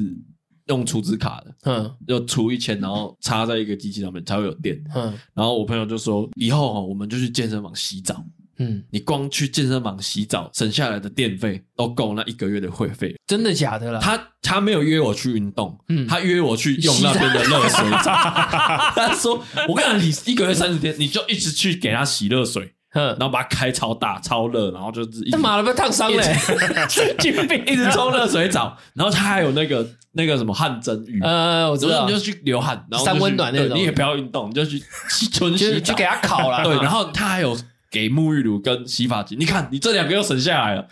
用储值卡的，嗯，要储一千，然后插在一个机器上面才会有电，嗯，然后我朋友就说，以后我们就去健身房洗澡。嗯，你光去健身房洗澡省下来的电费都够那一个月的会费，真的假的啦？他他没有约我去运动，嗯，他约我去用那边的热水澡。他说：“我跟你讲，你一个月三十天，你就一直去给他洗热水，嗯，然后把它开超大、超热，然后就是他妈的被烫伤了，神经病，一直冲热水澡。然后他还有那个那个什么汗蒸浴，呃，我知道，你就去流汗，然后三温暖那种，你也不要运动，你就去 纯洗去给他烤了。对，然后他还有。给沐浴乳跟洗发精，你看你这两个又省下来了。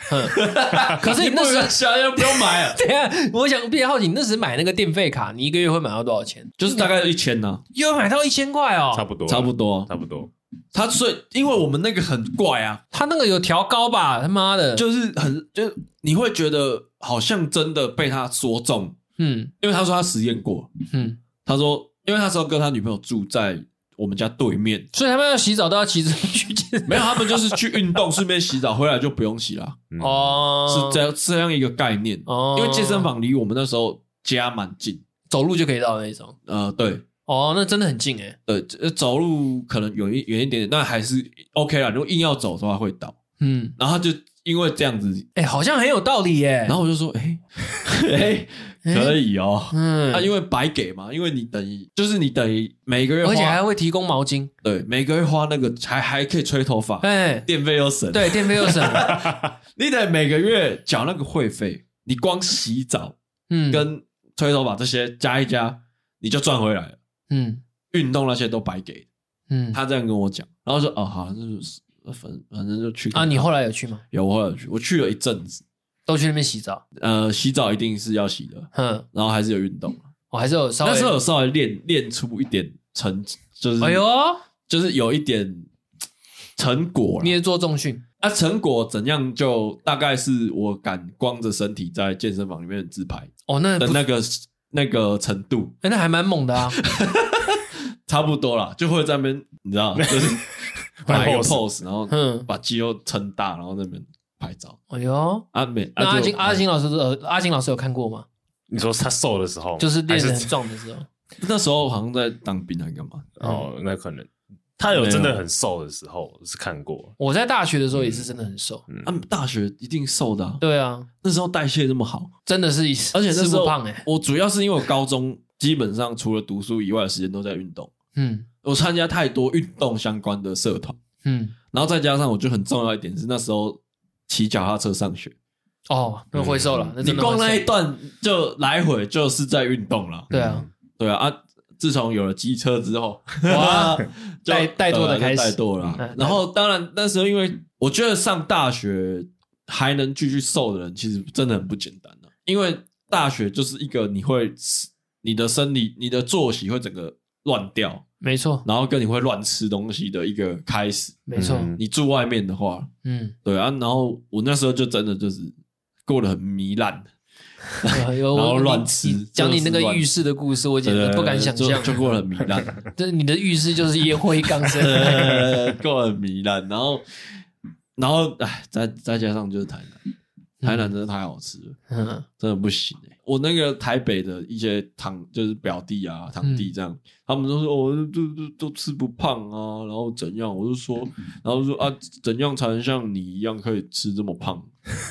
可是你那时候想要不用买了。对啊，我想比较好奇，你那时买那个电费卡，你一个月会买到多少钱？就是大概一千呢。又买到一千块哦，差不多，差不多，差不多。他所以，因为我们那个很怪啊，他那个有调高吧？他妈的，就是很就你会觉得好像真的被他说中。嗯，因为他说他实验过。嗯，他说，因为那时候跟他女朋友住在。我们家对面，所以他们要洗澡都要骑车去健没有，他们就是去运动，顺便洗澡，回来就不用洗了。哦、嗯，是这样这样一个概念。哦，因为健身房离我们那时候家蛮近，走路就可以到那种。呃，对。哦，那真的很近诶。呃，走路可能有一远一点点，但还是 OK 啦。如果硬要走的话，会倒。嗯，然后他就因为这样子，哎，好像很有道理耶。然后我就说，哎，哎。可以哦，嗯，啊，因为白给嘛，因为你等于就是你等于每个月，而且还会提供毛巾，对，每个月花那个还还可以吹头发，哎，电费又省，对，电费又省，你得每个月缴那个会费，你光洗澡，嗯，跟吹头发这些加一加，你就赚回来了，嗯，运动那些都白给，嗯，他这样跟我讲，然后说哦好，那就是反反正就去啊，你后来有去吗？有，我后来有去，我去了一阵子。都去那边洗澡，呃，洗澡一定是要洗的，嗯，然后还是有运动，我还是有稍微，那时候有稍微练练出一点成，就是，哎呦，就是有一点成果。你也做重训啊？成果怎样？就大概是我敢光着身体在健身房里面自拍哦，那的那个那个程度，哎，那还蛮猛的啊，差不多啦，就会在那边，你知道，就是摆个 pose，然后把肌肉撑大，然后那边。拍照，哎呦，阿美，阿金阿金老师，呃，阿金老师有看过吗？你说他瘦的时候，就是练得很壮的时候，那时候好像在当兵还干嘛？哦，那可能他有真的很瘦的时候是看过。我在大学的时候也是真的很瘦，他们大学一定瘦的。对啊，那时候代谢这么好，真的是，而且那时候胖哎。我主要是因为我高中基本上除了读书以外的时间都在运动，嗯，我参加太多运动相关的社团，嗯，然后再加上我觉得很重要一点是那时候骑脚踏车上学。哦，那会瘦了。你光那一段就来回就是在运动了。对啊，对啊啊！自从有了机车之后，哇，带带舵的开始，带舵了。然后当然那时候，因为我觉得上大学还能继续瘦的人，其实真的很不简单的。因为大学就是一个你会你的生理、你的作息会整个乱掉，没错。然后跟你会乱吃东西的一个开始，没错。你住外面的话，嗯，对啊。然后我那时候就真的就是。过得很糜烂，然后乱吃。讲你那个浴室的故事，我简直不敢想象。就过得很糜烂，就是你的浴室就是烟灰缸 声，过得很糜烂。然后，然后，哎，再再加上就是台南，台南真的太好吃了，真的不行。我那个台北的一些堂，就是表弟啊、堂弟这样，他们都说哦，都都都吃不胖啊，然后怎样？我就说，然后说啊，怎样才能像你一样可以吃这么胖？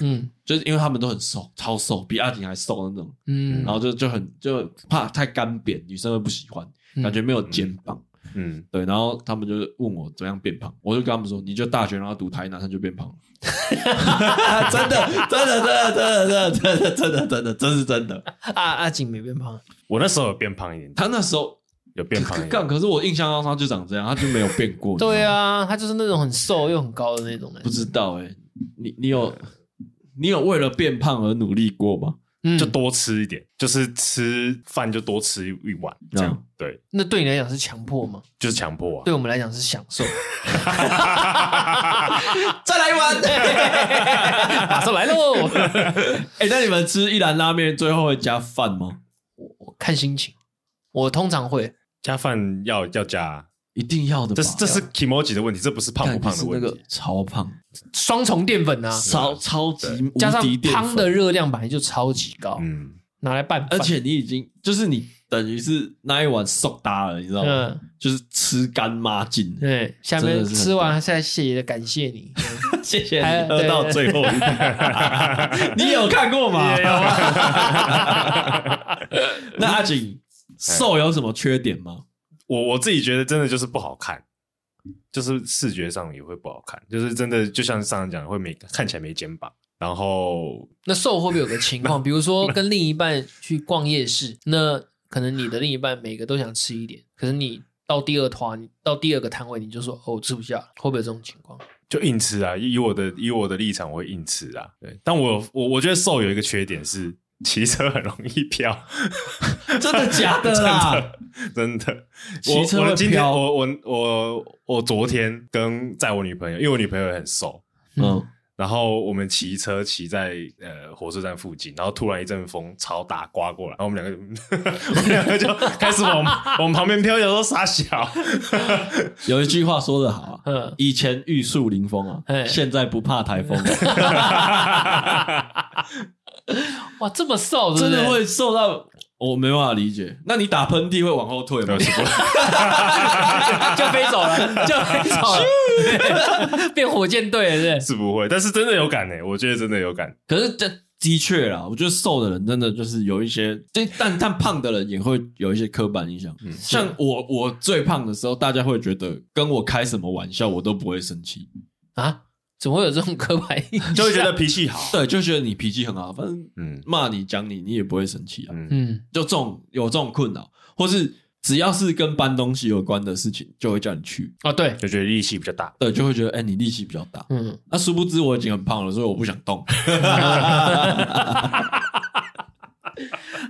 嗯，就是因为他们都很瘦，超瘦，比阿景还瘦那种。嗯，然后就就很就怕太干扁，女生会不喜欢，感觉没有肩膀。嗯，对。然后他们就问我怎样变胖，我就跟他们说，你就大学然后读台南，他就变胖。真的，真的，真的，真的，真的，真的，真的，真的，真是真的阿！阿景没变胖，我那时候有变胖一点。他那时候有变胖，可可是我印象当中就长这样，他就没有变过。对啊，他就是那种很瘦又很高的那种人。不知道哎，你你有？你有为了变胖而努力过吗？就多吃一点，就是吃饭就多吃一碗，这样对。那对你来讲是强迫吗？就是强迫啊。对我们来讲是享受。再来一碗，马上来喽！哎，那你们吃一兰拉面最后会加饭吗？我看心情，我通常会加饭，要要加。一定要的，这是这是 kimoji 的问题，这不是胖不胖的问题。超胖，双重淀粉啊，超超级加上汤的热量本来就超级高，嗯，拿来拌饭，而且你已经就是你等于是那一碗瘦大了，你知道吗？就是吃干抹净。对，下面吃完还是在谢谢的感谢你，谢谢你喝到最后一口，你有看过吗？那阿景瘦有什么缺点吗？我我自己觉得真的就是不好看，就是视觉上也会不好看，就是真的就像上次讲的，会没看起来没肩膀。然后那瘦会不会有个情况，比如说跟另一半去逛夜市，那可能你的另一半每个都想吃一点，可是你到第二团，你到第二个摊位你就说哦，吃不下，会不会有这种情况？就硬吃啊！以我的以我的立场，我会硬吃啊。对，但我我我觉得瘦有一个缺点是。骑车很容易飘，真的假的啦？真的，骑车会飘。我我我我昨天跟载我女朋友，因为我女朋友也很瘦，嗯，然后我们骑车骑在呃火车站附近，然后突然一阵风超大刮过来，然后我们两个 我们两个就开始往往旁边飘，有时候傻笑。有一句话说的好啊，嗯，以前玉树临风啊，现在不怕台风。哇，这么瘦，真的会瘦到我没办法理解。那你打喷嚏会往后退吗？就飞走了，就飞走了，变火箭队了，是不是？是不会，但是真的有感诶，我觉得真的有感。可是这的确啦，我觉得瘦的人真的就是有一些，但但胖的人也会有一些刻板印象。嗯，像我，我最胖的时候，大家会觉得跟我开什么玩笑，我都不会生气啊。怎么会有这种刻板印象？就会觉得脾气好，对，就觉得你脾气很好，反正嗯，骂你讲你，你也不会生气啊，嗯，就这种有这种困扰，或是只要是跟搬东西有关的事情，就会叫你去。啊，对，就觉得力气比较大，对，就会觉得哎，你力气比较大，嗯，那殊不知我已经很胖了，所以我不想动。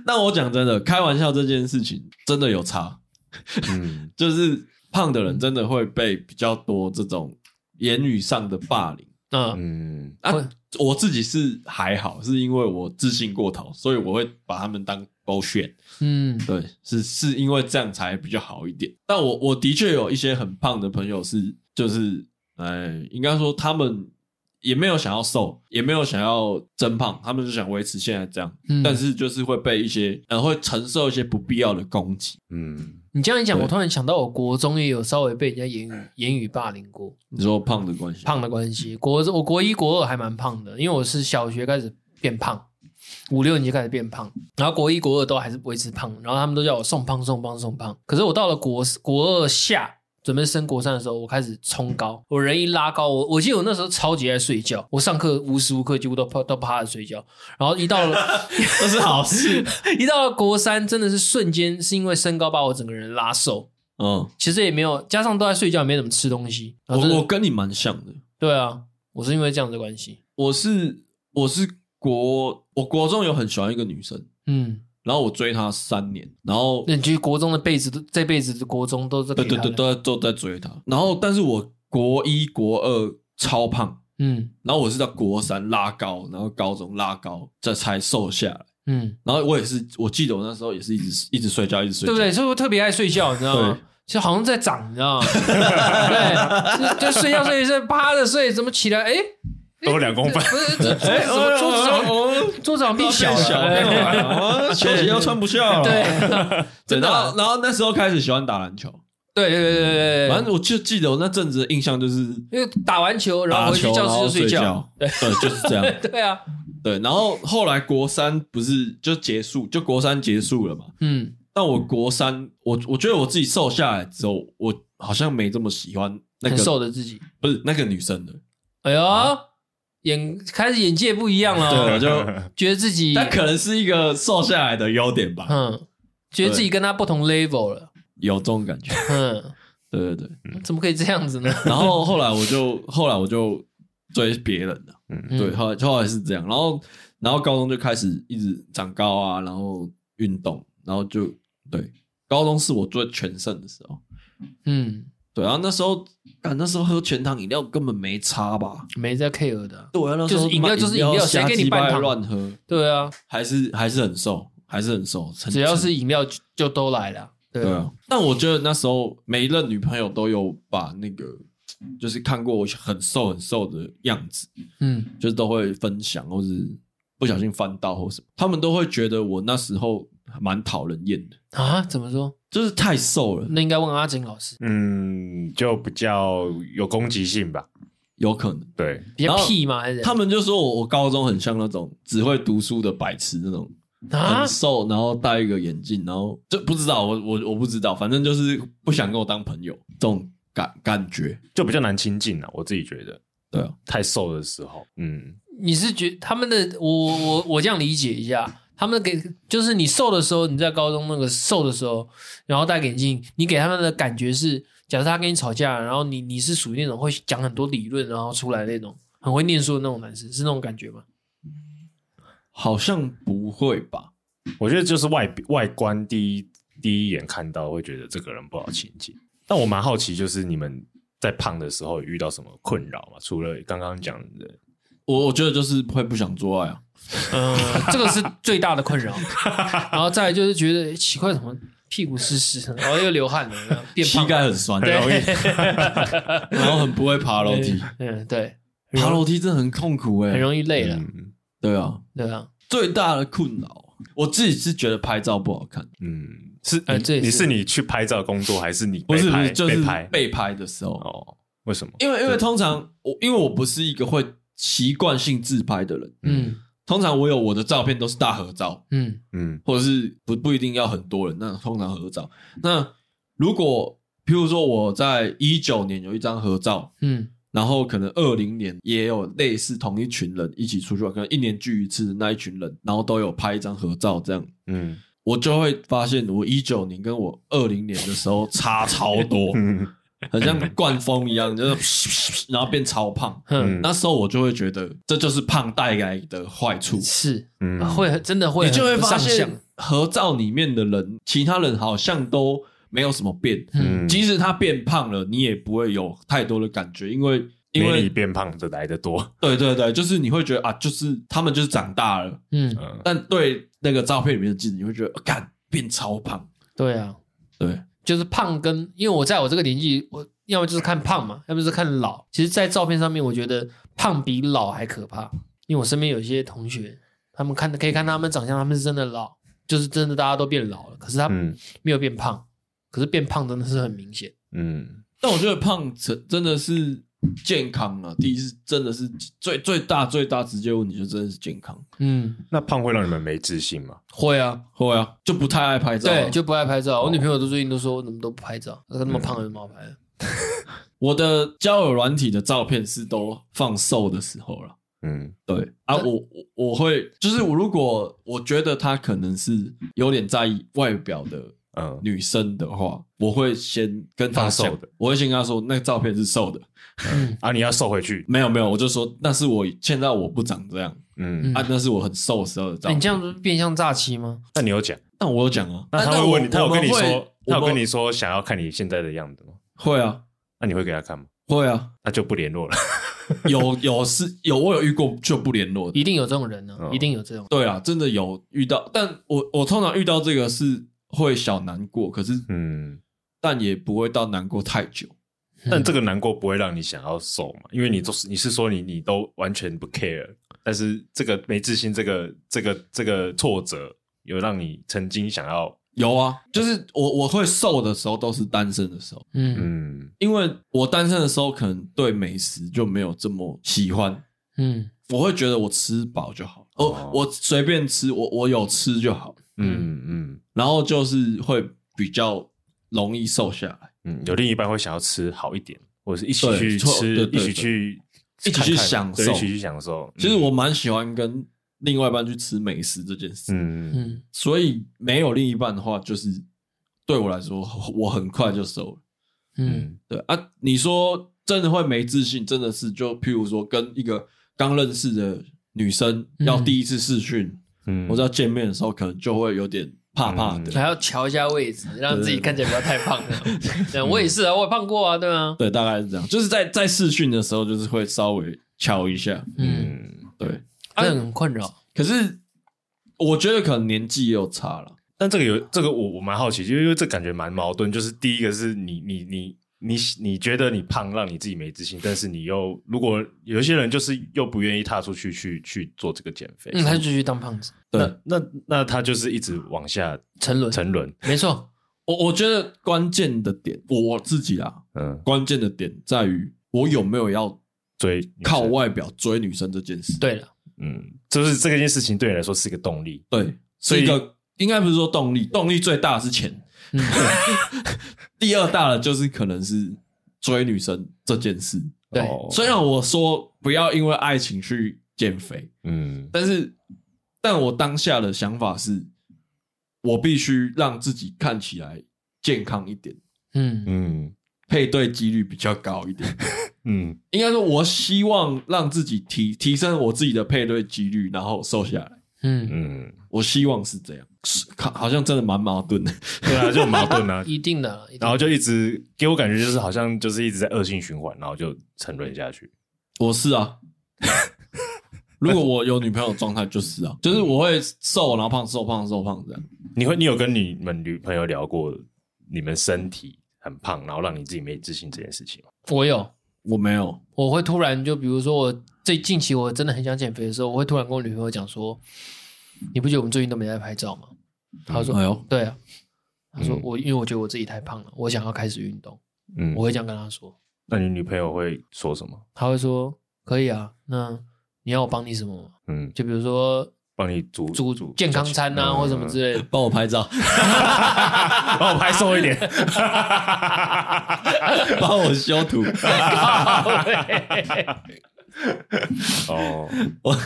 那我讲真的，开玩笑这件事情真的有差，嗯，就是胖的人真的会被比较多这种。言语上的霸凌，嗯。啊，我自己是还好，是因为我自信过头，所以我会把他们当 bullshit，嗯，对，是是因为这样才比较好一点。但我我的确有一些很胖的朋友是，就是，哎，应该说他们也没有想要瘦，也没有想要增胖，他们就想维持现在这样。嗯，但是就是会被一些呃，会承受一些不必要的攻击。嗯，你这样一讲，我突然想到，我国中也有稍微被人家言语言语霸凌过。你说胖的关系？胖的关系，国我国一国二还蛮胖的，因为我是小学开始变胖，五六年级开始变胖，然后国一国二都还是维持胖，然后他们都叫我送胖送胖送胖。可是我到了国国二下。准备升国三的时候，我开始冲高，我人一拉高，我我记得我那时候超级爱睡觉，我上课无时无刻几乎都趴都趴着睡觉，然后一到了 都是好事，一到了国三真的是瞬间是因为身高把我整个人拉瘦，嗯，其实也没有，加上都在睡觉，也没怎么吃东西。我我跟你蛮像的，对啊，我是因为这样的关系，我是我是国我国中有很喜欢一个女生，嗯。然后我追他三年，然后那你觉得国中的辈子都这辈子的国中都在对对对都在都在追他。然后但是我国一国二超胖，嗯，然后我是到国三拉高，然后高中拉高，这才瘦下来，嗯，然后我也是，我记得我那时候也是一直一直睡觉，一直睡觉，对不对？所以我特别爱睡觉？你知道吗？就好像在长，你知道吗？对，就睡觉睡一睡，趴着睡，怎么起来？哎。多两公分，不是，哎，桌子上，桌子上变小了，球鞋又穿不下了。对，真的。然后那时候开始喜欢打篮球。对对对对，反正我就记得我那阵子的印象就是，因为打完球，然后回去教室就睡觉。对，就是这样。对啊，对。然后后来国三不是就结束，就国三结束了嘛。嗯。但我国三，我我觉得我自己瘦下来之后，我好像没这么喜欢那个瘦的自己，不是那个女生的。哎呦。眼开始眼界不一样了，对，我就 觉得自己，那可能是一个瘦下来的优点吧。嗯，觉得自己跟他不同 level 了，有这种感觉。嗯，对对对，怎么可以这样子呢？然后后来我就后来我就追别人了。嗯，对，后来后来是这样。然后然后高中就开始一直长高啊，然后运动，然后就对，高中是我最全盛的时候。嗯。对然后，那时候，干那时候喝全糖饮料根本没差吧？没在 care 的。对啊，那时候就是饮料就是饮料，谁给你半糖乱喝？对啊，还是还是很瘦，还是很瘦。只要是饮料就都来了。对啊，对啊，但我觉得那时候每一任女朋友都有把那个，就是看过我很瘦很瘦的样子，嗯，就是都会分享，或是不小心翻到或什么，他们都会觉得我那时候蛮讨人厌的啊？怎么说？就是太瘦了，那应该问阿景老师。嗯，就比较有攻击性吧，有可能。对，比较屁嘛？还是他们就说我我高中很像那种只会读书的白痴那种，很瘦，然后戴一个眼镜，然后就不知道我我我不知道，反正就是不想跟我当朋友，这种感感觉就比较难亲近了。我自己觉得，对啊，太瘦的时候，嗯，你是觉他们的，我我我这样理解一下。他们给就是你瘦的时候，你在高中那个瘦的时候，然后戴眼镜，你给他们的感觉是，假设他跟你吵架，然后你你是属于那种会讲很多理论，然后出来那种很会念书的那种男生，是那种感觉吗？好像不会吧？我觉得就是外外观第一第一眼看到会觉得这个人不好亲近。但我蛮好奇，就是你们在胖的时候遇到什么困扰吗？除了刚刚讲的，我我觉得就是会不想做爱啊。嗯，这个是最大的困扰，然后再来就是觉得奇怪，怎么屁股湿湿，然后 又流汗了，变膝盖很酸，很容易，然后很不会爬楼梯。嗯，对，爬楼梯真的很痛苦哎，很容易累了。对啊，对啊，最大的困扰，我自己是觉得拍照不好看。嗯，是，这你是你去拍照工作，还是你不是不是就是被拍的时候？哦，为什么？因为因为通常我因为我不是一个会习惯性自拍的人，嗯。通常我有我的照片都是大合照，嗯。嗯，或者是不不一定要很多人，那通常合照。那如果譬如说我在一九年有一张合照，嗯，然后可能二零年也有类似同一群人一起出去玩，可能一年聚一次的那一群人，然后都有拍一张合照，这样，嗯，我就会发现我一九年跟我二零年的时候差超多。嗯 很像灌风一样，就是然后变超胖。嗯，那时候我就会觉得这就是胖带来的坏处。是，嗯，会真的会，你就会发现合照里面的人，其他人好像都没有什么变。嗯，即使他变胖了，你也不会有太多的感觉，因为因为你变胖的来的多。对对对，就是你会觉得啊，就是他们就是长大了。嗯，但对那个照片里面的自己，你会觉得，干变超胖。对啊，对。就是胖跟，因为我在我这个年纪，我要么就是看胖嘛，要么就是看老。其实，在照片上面，我觉得胖比老还可怕。因为我身边有一些同学，他们看可以看他们长相，他们是真的老，就是真的大家都变老了。可是他没有变胖，嗯、可是变胖真的是很明显。嗯，但我觉得胖真真的是健康啊。第一是真的是最最大最大直接问题，就真的是健康。嗯，那胖会让你们没自信吗？会啊，会啊，就不太爱拍照。对，就不爱拍照。哦、我女朋友都最近都说，我怎么都不拍照？那个那么胖有什么好拍的？嗯、我的交友软体的照片是都放瘦的时候了。嗯，对啊，我我会就是我如果我觉得她可能是有点在意外表的呃女生的话，我会先跟她瘦的，我会先跟她说那个照片是瘦的，嗯 啊，你要瘦回去？没有没有，我就说那是我现在我不长这样，嗯啊，那是我很瘦时候的照片。你这样不是变相诈欺吗？那你有讲？那我有讲啊，那他会问你，他有跟你说，他有跟你说想要看你现在的样子吗？会啊，那你会给他看吗？会啊，那就不联络了。有有是有我有遇过就不联络的，一定有这种人呢，一定有这种。对啊，真的有遇到，但我我通常遇到这个是会小难过，可是嗯，但也不会到难过太久。但这个难过不会让你想要瘦嘛？因为你都是你是说你你都完全不 care，但是这个没自信，这个这个这个挫折有让你曾经想要。有啊，就是我我会瘦的时候都是单身的时候，嗯。嗯，因为我单身的时候可能对美食就没有这么喜欢，嗯，我会觉得我吃饱就好，哦，哦，我随便吃，我我有吃就好，嗯嗯，然后就是会比较容易瘦下来，嗯，有另一半会想要吃好一点，或者是一起去吃，一起去一起去享受，一起去享受。其实我蛮喜欢跟。另外一半去吃美食这件事，嗯。嗯，所以没有另一半的话，就是对我来说，我很快就瘦了，嗯，对啊，你说真的会没自信，真的是就譬如说跟一个刚认识的女生要第一次视讯，嗯，或者要见面的时候，可能就会有点怕怕的，还要瞧一下位置，让自己看起来不要太胖。对，我也是啊，我也胖过啊，对吗？对，大概是这样，就是在在试训的时候，就是会稍微瞧一下，嗯，对。这很困扰，可是我觉得可能年纪也有差了。但这个有这个我我蛮好奇，因为这感觉蛮矛盾。就是第一个是你你你你你觉得你胖让你自己没自信，但是你又如果有一些人就是又不愿意踏出去去去做这个减肥，嗯，他就继续当胖子。对，那那那他就是一直往下沉沦沉沦。没错，我我觉得关键的点我自己啊，嗯，关键的点在于我有没有要追靠外表追女生这件事。对了。嗯，就是这件事情对你来说是一个动力，对，是一个应该不是说动力，动力最大的是钱，嗯、第二大的就是可能是追女生这件事。对，虽然我说不要因为爱情去减肥，嗯，但是但我当下的想法是，我必须让自己看起来健康一点，嗯嗯，配对几率比较高一点。嗯，应该说，我希望让自己提提升我自己的配对几率，然后瘦下来。嗯嗯，我希望是这样，好，好像真的蛮矛盾的。对啊，就很矛盾啊，一定的。然后就一直给我感觉就是好像就是一直在恶性循环，然后就沉沦下去。我是啊，如果我有女朋友状态就是啊，就是我会瘦，然后胖，瘦胖，瘦胖这样。你会，你有跟你们女朋友聊过你们身体很胖，然后让你自己没自信这件事情吗？我有。我没有，我会突然就比如说我最近期我真的很想减肥的时候，我会突然跟我女朋友讲说：“你不觉得我们最近都没在拍照吗？”他说：“哎呦，对啊。”他说：“我因为我觉得我自己太胖了，我想要开始运动。”嗯，我会这样跟他说。那你女朋友会说什么？她会说：“可以啊，那你要我帮你什么吗？”嗯，就比如说。帮你煮煮煮健康餐啊，或什么之类的，帮我拍照 帮我拍瘦一点，帮我修图。哦，我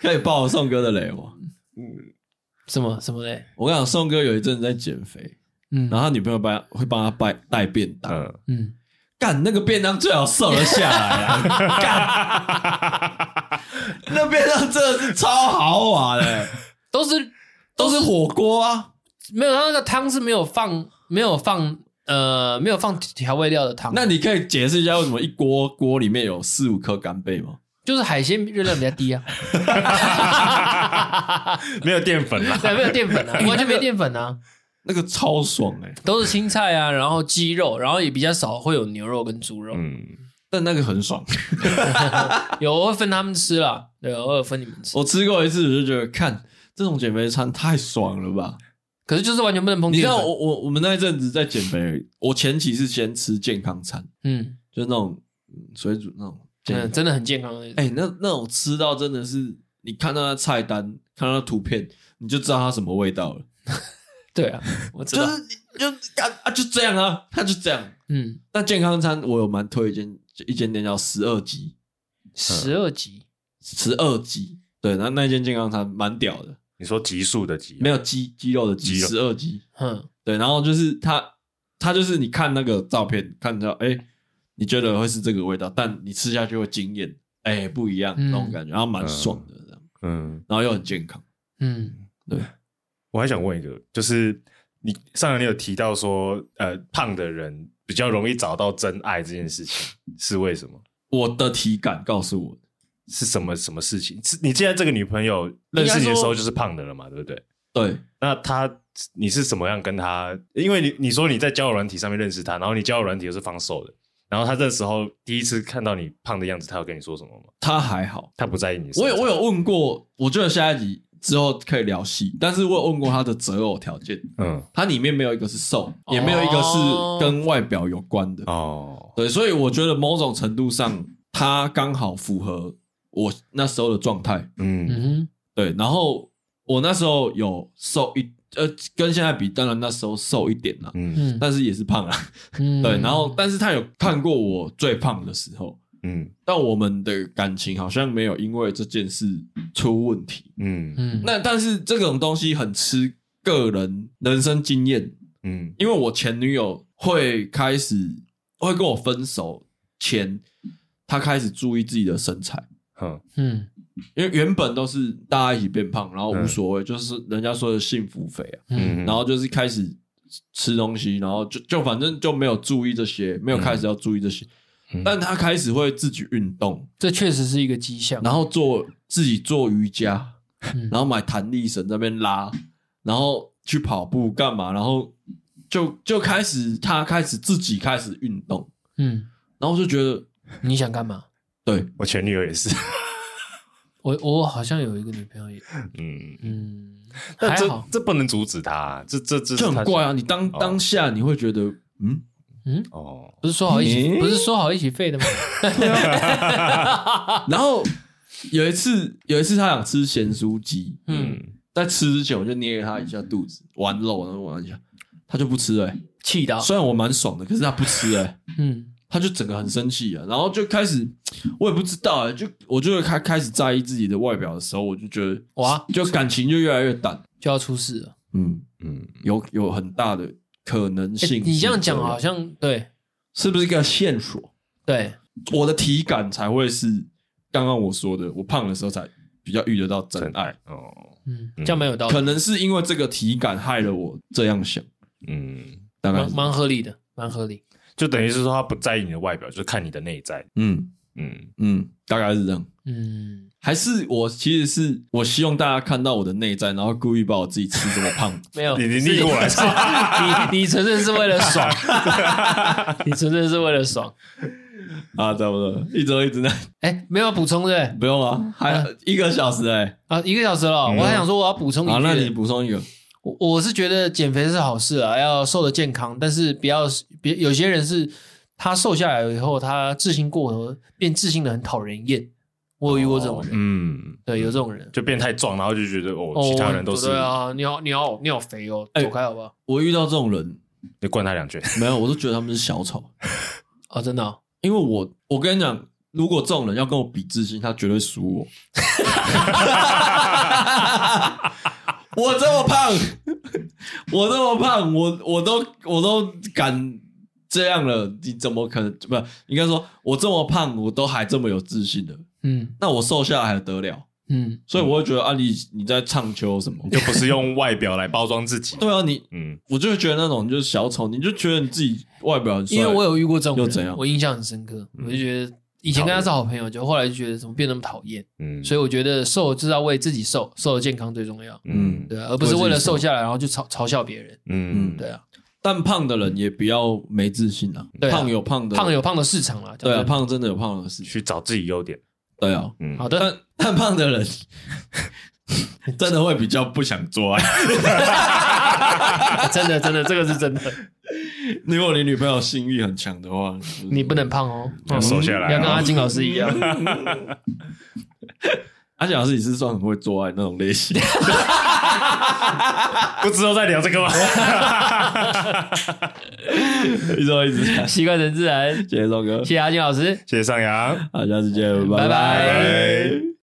可以爆我宋哥的雷吗？嗯，什么什么雷？我跟你讲，宋哥有一阵子在减肥，嗯，然后他女朋友帮会帮他带带便当，嗯。干那个便当最好瘦了下来啊！干，那便当真的是超豪华的，都是都是火锅啊，没有，他那个汤是没有放没有放呃没有放调味料的汤。那你可以解释一下为什么一锅锅里面有四五颗干贝吗？就是海鲜热量比较低啊，没有淀粉啊，对，没有淀粉啊，完全没淀粉啊。那个超爽哎、欸，都是青菜啊，然后鸡肉，然后也比较少会有牛肉跟猪肉，嗯，但那个很爽，有我会分他们吃啦，对，偶尔分你们吃。我吃过一次，我就觉得看这种减肥餐太爽了吧，可是就是完全不能碰。你知道我我我们那一阵子在减肥，我前期是先吃健康餐，嗯，就那种水煮那种，嗯，真的很健康的。哎、欸，那那种吃到真的是，你看到那菜单，看到那图片，你就知道它什么味道了。对啊，我知道，就是就啊啊就这样啊，它就这样。嗯，那健康餐我有蛮推荐，就一间店叫十二级，十二级，十二级。对，那那间健康餐蛮屌的。你说极速的级，没有鸡鸡肉的鸡，十二级。嗯，对，然后就是它，它就是你看那个照片，看到哎，你觉得会是这个味道，但你吃下去会惊艳，哎，不一样那种感觉，然后蛮爽的这样。嗯，然后又很健康。嗯，对。我还想问一个，就是你上来你有提到说，呃，胖的人比较容易找到真爱这件事情是为什么？我的体感告诉我是什么什么事情？是你现在这个女朋友认识你的时候就是胖的了嘛？对不对？对。那她你是怎么样跟她？因为你你说你在交友软体上面认识她，然后你交友软体又是放瘦的，然后他这时候第一次看到你胖的样子，他有跟你说什么吗？他还好，他不在意你。我有我有问过，我觉得下一集。之后可以聊戏，但是我有问过他的择偶条件，嗯，他里面没有一个是瘦，也没有一个是跟外表有关的。哦，对，所以我觉得某种程度上他刚好符合我那时候的状态，嗯，对，然后我那时候有瘦一呃，跟现在比，当然那时候瘦一点了，嗯，但是也是胖了，嗯，对，然后但是他有看过我最胖的时候。嗯，但我们的感情好像没有因为这件事出问题。嗯嗯，那但是这种东西很吃个人人生经验。嗯，因为我前女友会开始会跟我分手前，她开始注意自己的身材。嗯嗯，因为原本都是大家一起变胖，然后无所谓，就是人家说的幸福肥啊。嗯，然后就是开始吃东西，然后就就反正就没有注意这些，没有开始要注意这些。但他开始会自己运动，这确实是一个迹象。然后做自己做瑜伽，然后买弹力绳在那边拉，然后去跑步干嘛？然后就就开始他开始自己开始运动，嗯，然后就觉得你想干嘛？对，我前女友也是，我我好像有一个女朋友也，嗯嗯，但这这不能阻止他，这这这就很怪啊！你当当下你会觉得嗯。嗯？哦，不是说好一起，欸、不是说好一起废的吗？然后有一次，有一次他想吃咸酥鸡，嗯，在吃之前我就捏了他一下肚子，玩肉，然后玩一下，他就不吃哎、欸，气到。虽然我蛮爽的，可是他不吃哎、欸，嗯，他就整个很生气啊，然后就开始，我也不知道啊、欸，就我就开开始在意自己的外表的时候，我就觉得哇，就感情就越来越淡，就要出事了，嗯嗯，有有很大的。可能性，你这样讲好像对，是不是一个线索？对，我的体感才会是刚刚我说的，我胖的时候才比较遇得到真爱哦。嗯，这样没有道理，可能是因为这个体感害了我这样想。嗯，大概蛮合理的，蛮合理。就等于是说他不在意你的外表，就是看你的内在。嗯嗯嗯，大概是这样。嗯。还是我其实是我希望大家看到我的内在，然后故意把我自己吃这么胖。没有，你你逆过来，你你纯粹是为了爽，你纯粹是为了爽啊？差不多，一周一直在。哎，没有补充对？不用啊，还一个小时哎啊，一个小时了。我还想说我要补充一个，那你补充一个。我我是觉得减肥是好事啊，要瘦的健康，但是不要别有些人是他瘦下来以后，他自信过头，变自信的很讨人厌。我有遇过这种人，嗯，对，有这种人，就变太壮，然后就觉得哦，其他人都是，对啊，你好，你好，你好肥哦，走开好不好？我遇到这种人，你灌他两拳，没有，我都觉得他们是小丑啊，真的，因为我，我跟你讲，如果这种人要跟我比自信，他绝对输我。我这么胖，我这么胖，我我都我都敢这样了，你怎么可能？不，应该说，我这么胖，我都还这么有自信的。嗯，那我瘦下来还得了？嗯，所以我会觉得啊，你你在唱秋什么？你就不是用外表来包装自己？对啊，你嗯，我就会觉得那种就是小丑，你就觉得你自己外表很帅。因为我有遇过这种人，又怎样？我印象很深刻，我就觉得以前跟他是好朋友，就后来就觉得怎么变那么讨厌。嗯，所以我觉得瘦就是要为自己瘦，瘦的健康最重要。嗯，对啊，而不是为了瘦下来然后就嘲嘲笑别人。嗯，对啊。但胖的人也不要没自信啊。胖有胖的，胖有胖的市场啊。对啊，胖真的有胖的市场，去找自己优点。对啊，嗯，好的。但但胖的人 真的会比较不想做爱。真的真的，这个是真的。如果你女朋友性欲很强的话，你不能胖哦，要瘦下来，要跟阿金老师一样。阿金老师你是算很会做爱那种类型，不知道在聊这个吗？一直一直习惯成自然。谢谢周哥，谢谢阿金老师，谢谢上扬，好，下次见，拜拜。